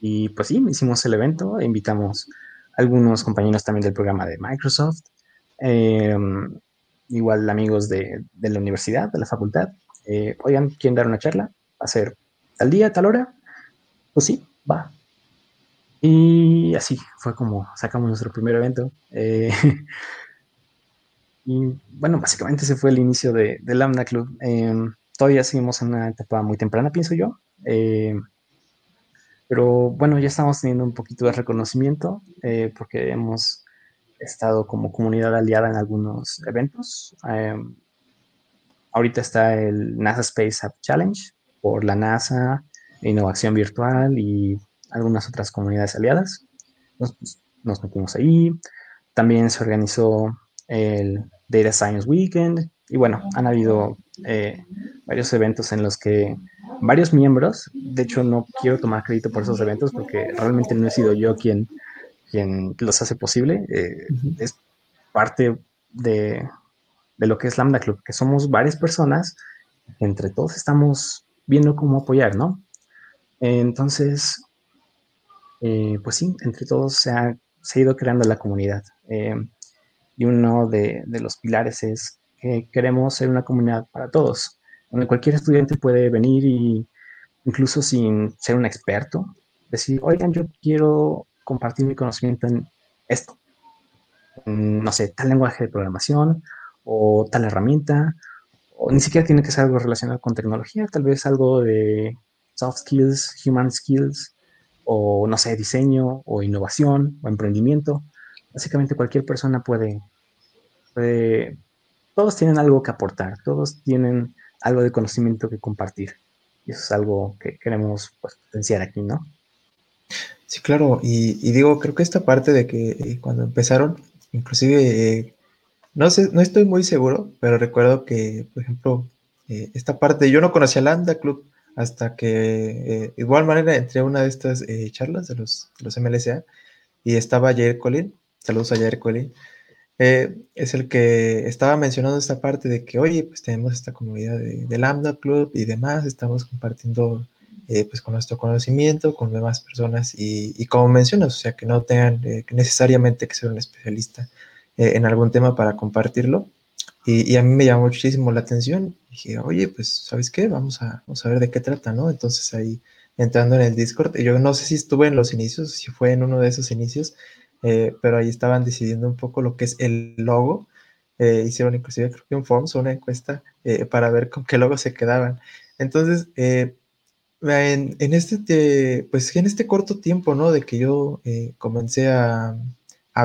Y pues sí, hicimos el evento, invitamos a algunos compañeros también del programa de Microsoft, eh, igual amigos de, de, la universidad, de la facultad, eh, oigan, ¿quieren dar una charla? ¿Va a ser tal día, tal hora? Pues sí, va, y así fue como sacamos nuestro primer evento. Eh, y bueno, básicamente ese fue el inicio de, Lambda Club. Em, todavía seguimos en una etapa muy temprana, pienso yo. Pero bueno, ya estamos teniendo un poquito de reconocimiento eh, porque hemos estado como comunidad aliada en algunos eventos. Em, ahorita está el NASA Space App Challenge por la NASA, innovación virtual y algunas otras comunidades aliadas. Nos, nos metimos ahí. También se organizó el Data Science Weekend. Y bueno, han habido eh, varios eventos en los que varios miembros, de hecho no quiero tomar crédito por esos eventos porque realmente no he sido yo quien, quien los hace posible. Eh, es parte de, de, lo que es Lambda Club, que somos varias personas, entre todos estamos viendo cómo apoyar, ¿no? Entonces, eh, pues sí, entre todos se ha, ido creando la comunidad. Eh, y uno de, los pilares es que queremos ser una comunidad para todos, donde cualquier estudiante puede venir y incluso sin ser un experto, decir, oigan, yo quiero compartir mi conocimiento en esto, no sé, tal lenguaje de programación o tal herramienta, o ni siquiera tiene que ser algo relacionado con tecnología, tal vez algo de soft skills, human skills, o no sé, diseño o innovación o emprendimiento. Básicamente cualquier persona puede, puede, todos tienen algo que aportar, todos tienen algo de conocimiento que compartir. Y eso es algo que queremos pues, potenciar aquí, ¿no? Sí, claro, y, digo, creo que esta parte de que eh, cuando empezaron, inclusive, eh, no sé, no estoy muy seguro, pero recuerdo que, por ejemplo, eh, esta parte, yo no conocía Lambda Club hasta que, igual manera, entré a una de estas charlas de los, de los MLSA y estaba Jair Colin, saludos a Jair Colin, es el que estaba mencionando esta parte de que, oye, pues tenemos esta comunidad de, Lambda Club y demás, estamos compartiendo eh, pues con nuestro conocimiento, con demás personas y, como mencionas, o sea, que no tengan eh, necesariamente que ser un especialista eh, en algún tema para compartirlo. Y, a mí me llamó muchísimo la atención. Dije, oye, pues, ¿sabes qué? Vamos a, vamos a ver de qué trata, ¿no? Entonces ahí entrando en el Discord, yo no sé si estuve en los inicios, si fue en uno de esos inicios, pero ahí estaban decidiendo un poco lo que es el logo. hicieron inclusive creo que un Forms, una encuesta para ver con qué logo se quedaban. Entonces, en, este, pues en este corto tiempo, ¿no? De que yo eh, comencé a,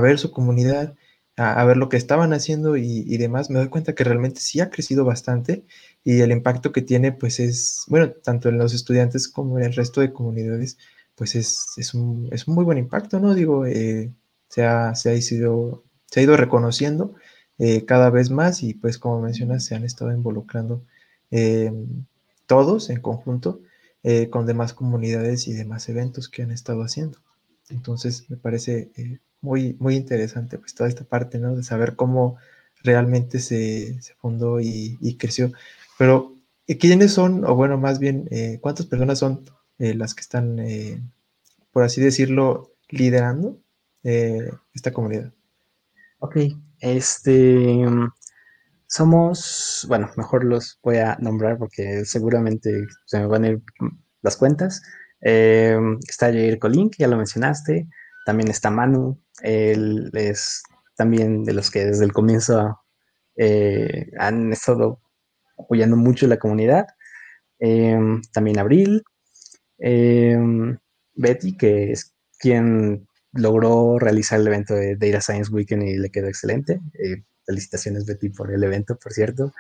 ver su comunidad, a, ver lo que estaban haciendo y, demás, me doy cuenta que realmente sí ha crecido bastante y el impacto que tiene, pues es, bueno, tanto en los estudiantes como en el resto de comunidades, pues es, un, muy buen impacto, ¿no? Digo, eh, se, ha, se, ha ido, se ha ido reconociendo eh, cada vez más y pues como mencionas, se han estado involucrando todos en conjunto eh, con demás comunidades y demás eventos que han estado haciendo. Entonces me parece eh, muy, muy interesante pues toda esta parte, ¿no? De saber cómo realmente se, fundó y, creció. Pero, ¿quiénes son, o bueno, más bien, cuántas personas son las que están, por así decirlo, liderando esta comunidad? Ok, este, somos, bueno, mejor los voy a nombrar porque seguramente se me van a ir las cuentas. Eh, está Jair Colín, que ya lo mencionaste. También está Manu. Él es también de los que desde el comienzo eh, han estado apoyando mucho la comunidad. Eh, también Abril. Betty, que es quien logró realizar el evento de Data Science Weekend y le quedó excelente. Felicitaciones, Betty, por el evento, por cierto.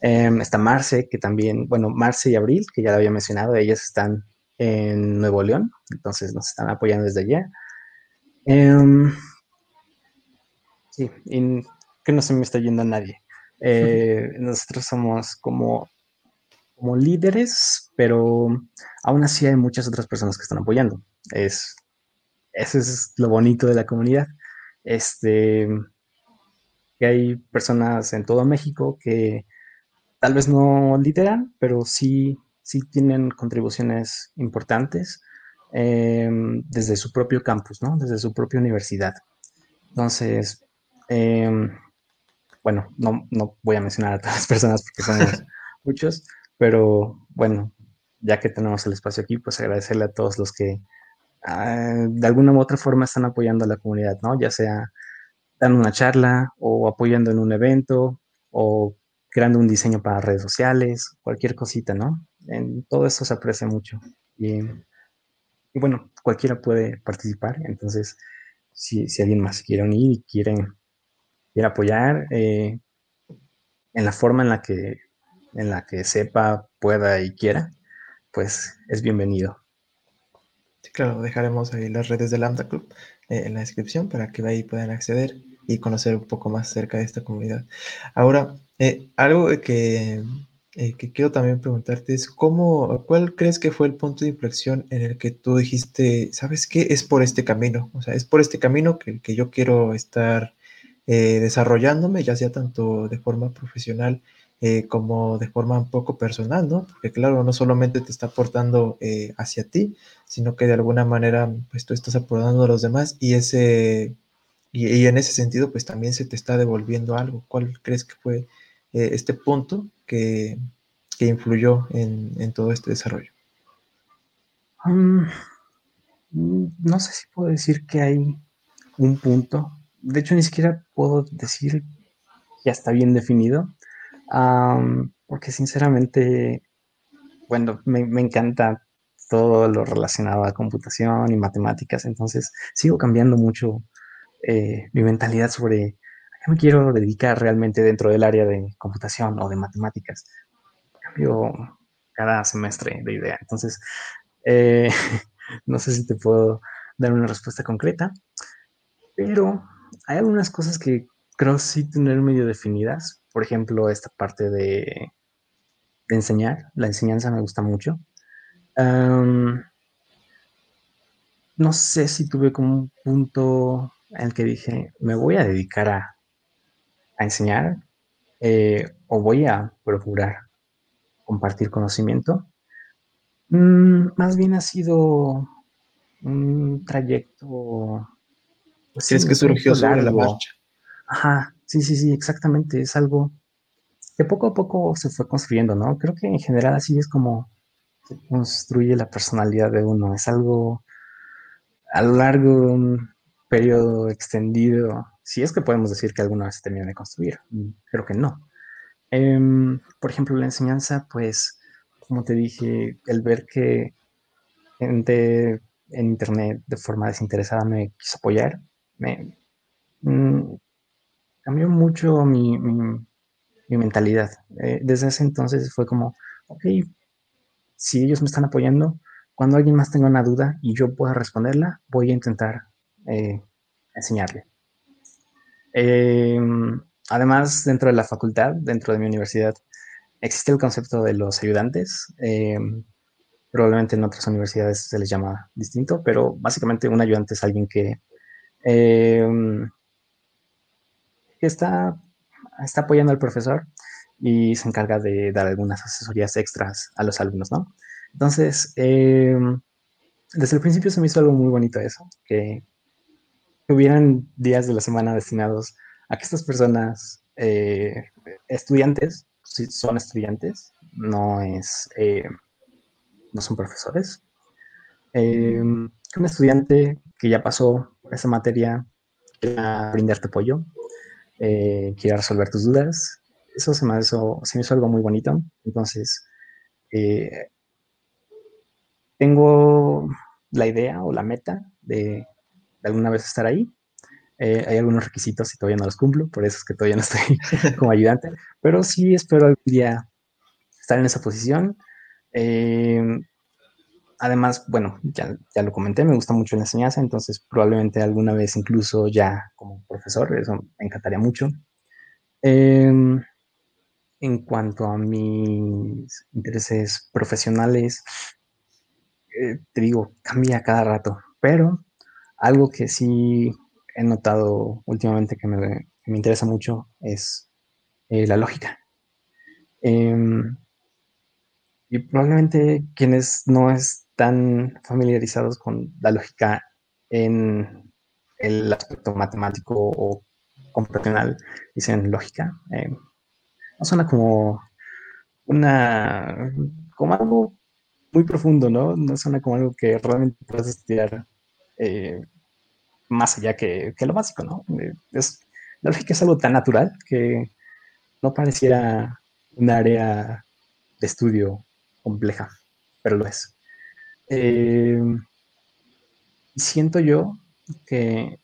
Em, está Marce, que también, bueno, Marce y Abril, que ya lo había mencionado, ellas están en Nuevo León, entonces nos están apoyando desde allá. Em, sí, y que no se me está yendo a nadie. Eh, nosotros somos como, como líderes, pero aún así hay muchas otras personas que están apoyando. Es, eso es lo bonito de la comunidad. Este, que hay personas en todo México que tal vez no lideran, pero sí, sí tienen contribuciones importantes em, desde su propio campus, ¿no? Desde su propia universidad. Entonces, em, bueno, no, no, voy a mencionar a todas las personas porque somos muchos, pero bueno, ya que tenemos el espacio aquí, pues agradecerle a todos los que ah, de alguna u otra forma están apoyando a la comunidad, ¿no? Ya sea dando una charla o apoyando en un evento o creando un diseño para redes sociales, cualquier cosita, ¿no? En todo eso se aprecia mucho. Y, bueno, cualquiera puede participar, entonces si, alguien más quiere unir y quiere, quiere apoyar eh, en la forma en la, que, en la que sepa, pueda y quiera, pues es bienvenido. Sí, claro, dejaremos ahí las redes de Lambda Club eh, en la descripción para que ahí puedan acceder y conocer un poco más cerca de esta comunidad. Ahora, eh, algo que, eh, que, quiero también preguntarte es cómo, cuál crees que fue el punto de inflexión en el que tú dijiste, ¿sabes qué? Es por este camino, o sea, es por este camino que, que yo quiero estar desarrollándome, ya sea tanto de forma profesional como de forma un poco personal, ¿no? Porque claro, no solamente te está aportando hacia ti, sino que de alguna manera, pues tú estás aportando a los demás y ese y, en ese sentido, pues también se te está devolviendo algo. ¿Cuál crees que fue eh, este punto que, influyó en, todo este desarrollo? Mm, no sé si puedo decir que hay un punto. De hecho, ni siquiera puedo decir que ya está bien definido, porque sinceramente, bueno, me, me encanta todo lo relacionado a computación y matemáticas, entonces sigo cambiando mucho eh, mi mentalidad sobre a qué me quiero dedicar realmente dentro del área de computación o de matemáticas. Cambio cada semestre de idea. Entonces, eh, no sé si te puedo dar una respuesta concreta, pero hay algunas cosas que creo sí tener medio definidas. Por ejemplo, esta parte de, de enseñar. La enseñanza me gusta mucho. no sé si tuve como un punto en el que dije, me voy a dedicar a, enseñar eh, o voy a procurar compartir conocimiento. Mm, más bien ha sido un trayecto. Pues, es que surgió sobre la marcha. Ajá, sí, sí, sí, exactamente. Es algo que poco a poco se fue construyendo, ¿no? Creo que en general así es como se construye la personalidad de uno. Es algo a lo largo de un periodo extendido, si es que podemos decir que alguna vez se termina de construir, mm, creo que no. Em, por ejemplo, la enseñanza, pues, como te dije, el ver que gente en internet de forma desinteresada me quiso apoyar, me mm, cambió mucho mi, mentalidad. Eh, desde ese entonces fue como, ok, si ellos me están apoyando, cuando alguien más tenga una duda y yo pueda responderla, voy a intentar eh, enseñarle. Em, además, dentro de la facultad, dentro de mi universidad, existe el concepto de los ayudantes. Em, probablemente en otras universidades se les llama distinto, pero básicamente un ayudante es alguien que, em, está, está apoyando al profesor y se encarga de dar algunas asesorías extras a los alumnos, ¿no? Entonces, desde el principio se me hizo algo muy bonito eso, que hubieran días de la semana destinados a que estas personas, eh, estudiantes, si son estudiantes, no es, eh, no son profesores, eh, un estudiante que ya pasó por esa materia quiera brindarte apoyo, quiera resolver tus dudas, eso se me, hizo, se me hizo algo muy bonito. Entonces, tengo la idea o la meta de alguna vez estar ahí. Eh, hay algunos requisitos y todavía no los cumplo, por eso es que todavía no estoy como ayudante, pero sí espero algún día estar en esa posición. Eh, además, bueno, ya, ya, lo comenté, me gusta mucho la enseñanza, entonces probablemente alguna vez incluso ya como profesor, eso me encantaría mucho. Em, en cuanto a mis intereses profesionales, eh, te digo, cambia cada rato, pero algo que sí he notado últimamente que me, interesa mucho es eh, la lógica. Em, y probablemente quienes no están familiarizados con la lógica en el aspecto matemático o computacional dicen lógica. Em, no suena como una como algo muy profundo, ¿no? No suena como algo que realmente puedes estudiar eh, más allá que, lo básico, ¿no? Eh, es, la lógica es algo tan natural que no pareciera un área de estudio compleja, pero lo es. Eh, siento yo que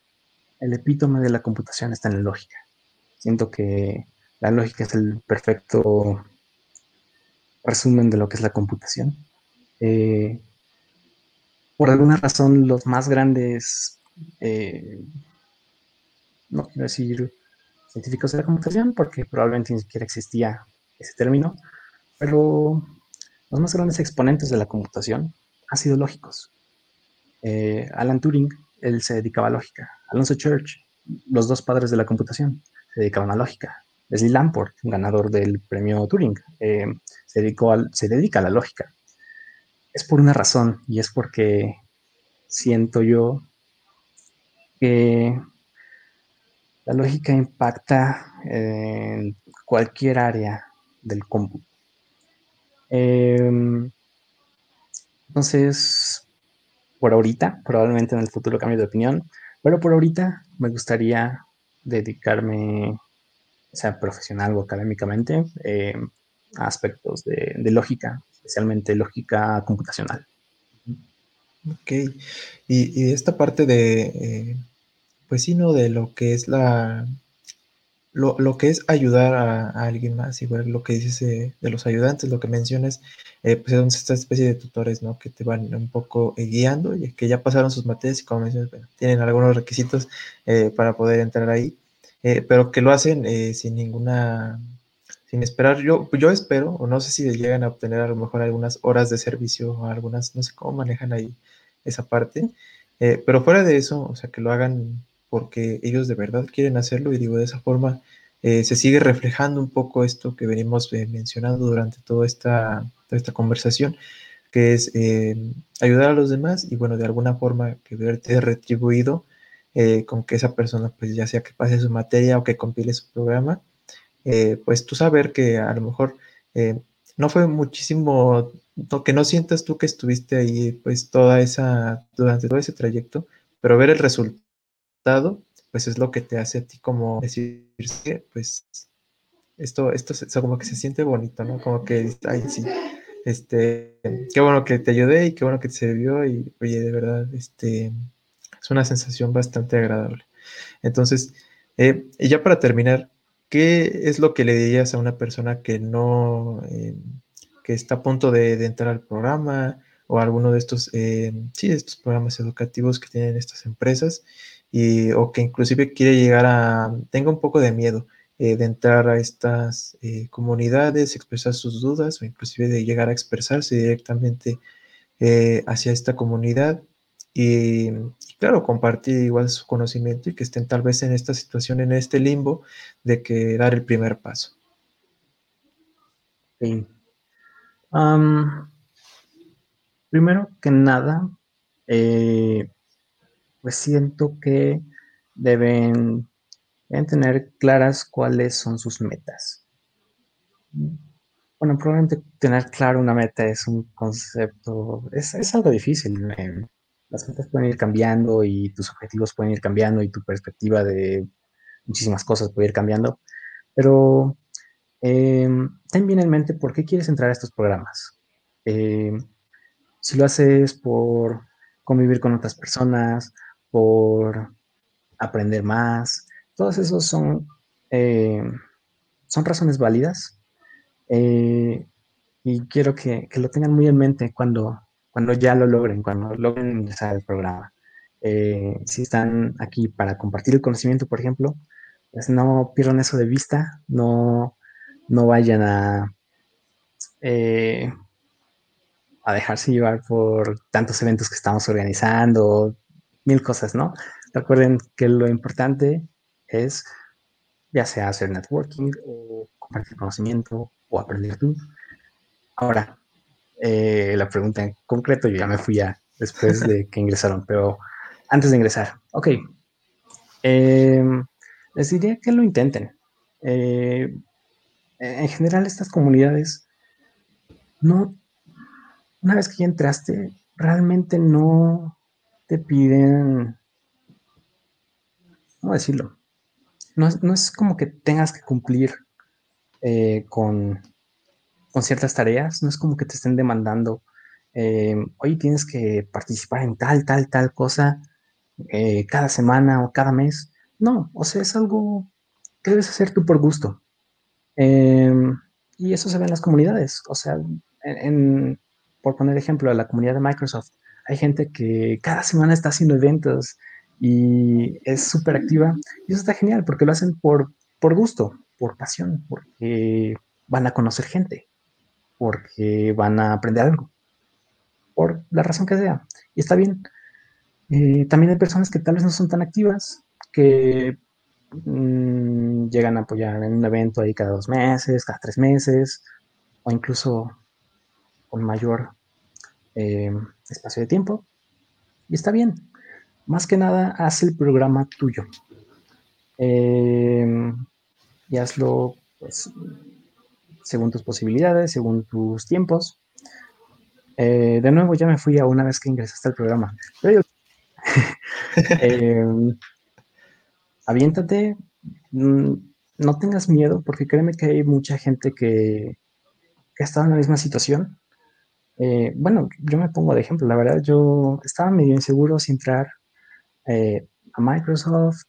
el epítome de la computación está en la lógica. Siento que la lógica es el perfecto resumen de lo que es la computación. por alguna razón, los más grandes eh, no quiero decir científicos de la computación, porque probablemente ni siquiera existía ese término, pero los más grandes exponentes de la computación han sido lógicos. Eh, Alan Turing, él se dedicaba a lógica. Alonso Church, los dos padres de la computación, se dedicaban a lógica. Leslie Lamport, ganador del premio Turing, eh, se, dedicó se dedica a la lógica. Es por una razón, y es porque siento yo que la lógica impacta en cualquier área del cómputo. Em, entonces, por ahorita, probablemente en el futuro cambie de opinión, pero por ahorita me gustaría dedicarme, sea profesional o académicamente, em, a aspectos de, lógica, especialmente lógica computacional. Ok, y, esta parte de, eh, pues sí, ¿no? De lo que es la, lo, que es ayudar a, alguien más, igual lo que dices eh, de los ayudantes, lo que mencionas, eh, pues es esta especie de tutores, ¿no? Que te van un poco eh, guiando y que ya pasaron sus materias y como mencionas, tienen algunos requisitos para poder entrar ahí, pero que lo hacen sin ninguna, sin esperar, yo, yo espero, o no sé si llegan a obtener a lo mejor algunas horas de servicio o algunas, no sé cómo manejan ahí esa parte, pero fuera de eso, o sea, que lo hagan porque ellos de verdad quieren hacerlo y digo, de esa forma eh, se sigue reflejando un poco esto que venimos eh, mencionando durante toda esta, esta conversación, que es eh, ayudar a los demás y bueno, de alguna forma que verte retribuido con que esa persona, pues ya sea que pase su materia o que compile su programa, pues tú saber que a lo mejor no fue muchísimo, que no sientas tú que estuviste ahí pues toda esa, durante todo ese trayecto, pero ver el resultado pues es lo que te hace a ti como decir, pues esto, esto, como que se siente bonito, ¿no? Como que, ay, sí, este, qué bueno que te ayudé y qué bueno que te sirvió y, oye, de verdad, este, es una sensación bastante agradable. Entonces, eh, y ya para terminar, ¿qué es lo que le dirías a una persona que no, eh, que está a punto de, entrar al programa o alguno de estos, eh, sí, estos programas educativos que tienen estas empresas y, o que inclusive quiere llegar a, tenga un poco de miedo eh, de entrar a estas eh, comunidades, expresar sus dudas o inclusive de llegar a expresarse directamente eh, hacia esta comunidad y, claro, compartir igual su conocimiento y que estén tal vez en esta situación, en este limbo de que dar el primer paso. Sí. primero que nada, pues siento que deben, tener claras cuáles son sus metas. Bueno, probablemente tener claro una meta es un concepto, es, algo difícil. las metas pueden ir cambiando y tus objetivos pueden ir cambiando y tu perspectiva de muchísimas cosas puede ir cambiando, pero eh, ten bien en mente por qué quieres entrar a estos programas. Eh, si lo haces por convivir con otras personas, por aprender más. Todos esos son, eh, son razones válidas eh, y quiero que, lo tengan muy en mente cuando, cuando ya lo logren, cuando logren ingresar al programa. Eh, si están aquí para compartir el conocimiento, por ejemplo, pues no pierdan eso de vista, no, no vayan a, a dejarse llevar por tantos eventos que estamos organizando, mil cosas, ¿no? Recuerden que lo importante es ya sea hacer networking o compartir conocimiento o aprender tú. Ahora, eh, la pregunta en concreto, yo ya me fui ya después de que ingresaron, pero antes de ingresar, ok, em, les diría que lo intenten. Eh, en general, estas comunidades, no, una vez que ya entraste, realmente no, te piden, ¿cómo decirlo? No, es como que tengas que cumplir eh, con, ciertas tareas, no es como que te estén demandando, eh, oye, tienes que participar en tal, tal, tal cosa eh, cada semana o cada mes. No, o sea, es algo que debes hacer tú por gusto. Em, y eso se ve en las comunidades. O sea, por poner ejemplo, la comunidad de Microsoft, hay gente que cada semana está haciendo eventos y es súper activa. Y eso está genial porque lo hacen por, por gusto, por pasión, porque van a conocer gente, porque van a aprender algo, por la razón que sea. Y está bien. Eh, también hay personas que tal vez no son tan activas, que mm, llegan a apoyar en un evento ahí cada dos meses, cada tres meses, o incluso con mayor eh, espacio de tiempo. Y está bien. Más que nada, haz el programa tuyo. Eh, y hazlo pues, según tus posibilidades, según tus tiempos. Eh, de nuevo, ya me fui a una vez que ingresaste al programa. Em, aviéntate, mm, no tengas miedo, porque créeme que hay mucha gente que, que ha estado en la misma situación. Eh, bueno, yo me pongo de ejemplo, la verdad, yo estaba medio inseguro sin entrar eh, a Microsoft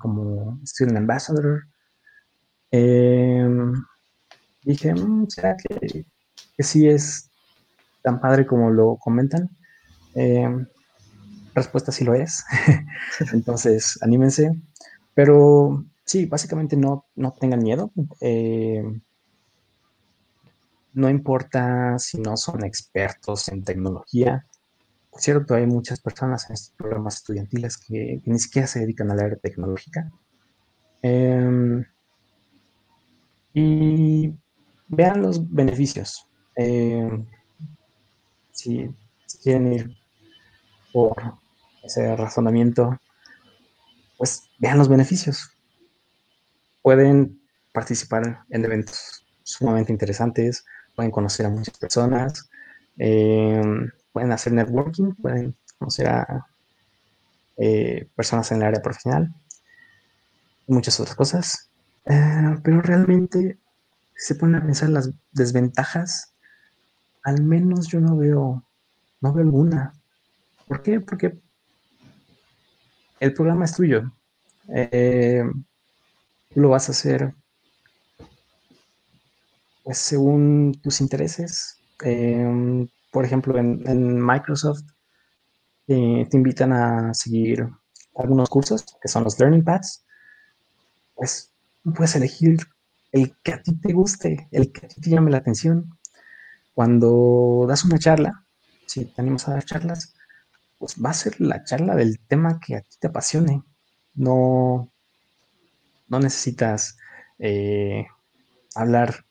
como Student Ambassador. Em, dije, mm, ¿será que, sí es tan padre como lo comentan? Eh, respuesta sí lo es. Entonces, anímense. Pero sí, básicamente no, no tengan miedo. Eh, no importa si no son expertos en tecnología. Por cierto, hay muchas personas en estos programas estudiantiles que, ni siquiera se dedican al área tecnológica. Em, y vean los beneficios. Eh, si, quieren ir por ese razonamiento, pues vean los beneficios. Pueden participar en eventos sumamente interesantes, pueden conocer a muchas personas, eh, pueden hacer networking, pueden conocer a eh, personas en el área profesional muchas otras cosas. pero realmente se ponen a pensar las desventajas, al menos yo no veo, no veo alguna. ¿Por qué? Porque el programa es tuyo. Eh, lo vas a hacer pues, según tus intereses. Em, por ejemplo, en, Microsoft eh, te invitan a seguir algunos cursos que son los Learning Paths. Pues puedes elegir el que a ti te guste, el que a ti te llame la atención. Cuando das una charla, si te animas a dar charlas, pues va a ser la charla del tema que a ti te apasione. No, no necesitas eh, hablar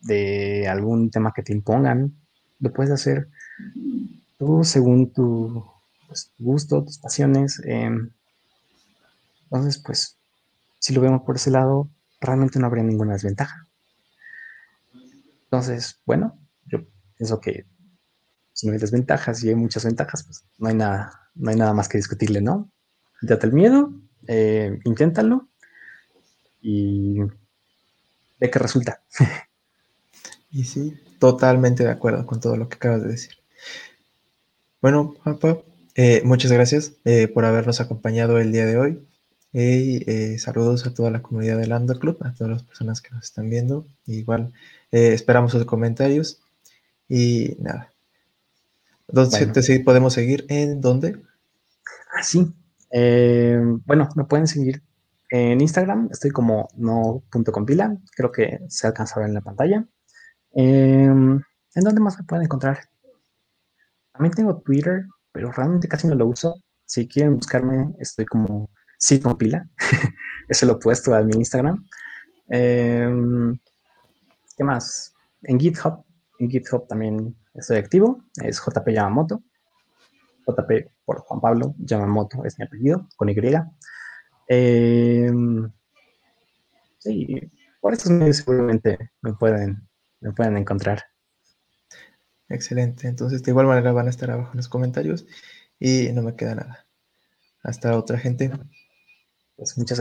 de algún tema que te impongan. Lo puedes hacer tú según tu, pues, gusto, tus pasiones. Em, entonces, pues, si lo vemos por ese lado, realmente no habría ninguna desventaja. Entonces, bueno, yo pienso que si no hay desventajas y hay muchas ventajas, pues no hay nada, no hay nada más que discutirle, ¿no? Date el miedo, eh, inténtalo y ve qué resulta. y sí, totalmente de acuerdo con todo lo que acabas de decir. Bueno, papá, eh, muchas gracias eh, por habernos acompañado el día de hoy. Y eh, saludos a toda la comunidad del Lando Club, a todas las personas que nos están viendo. igual esperamos sus comentarios. Y nada. ¿Dónde podemos seguir? ¿En dónde? Ah, sí. Bueno, me pueden seguir en Instagram. Estoy como no.compila. Creo que se alcanza a ver en la pantalla. ¿En dónde más me pueden encontrar? También tengo Twitter, pero realmente casi no lo uso. Si quieren buscarme, estoy como sí compila. Eso lo he puesto a mi Instagram. Em, ¿Qué más? En GitHub. En GitHub también estoy activo. Es JP Yamamoto. JP por Juan Pablo Yamamoto es mi apellido, con Y. Em, sí, por medios seguramente me pueden, me pueden encontrar. Excelente. Entonces, de igual manera van a estar abajo en los comentarios y no me queda nada. Hasta otra gente. Pues muchas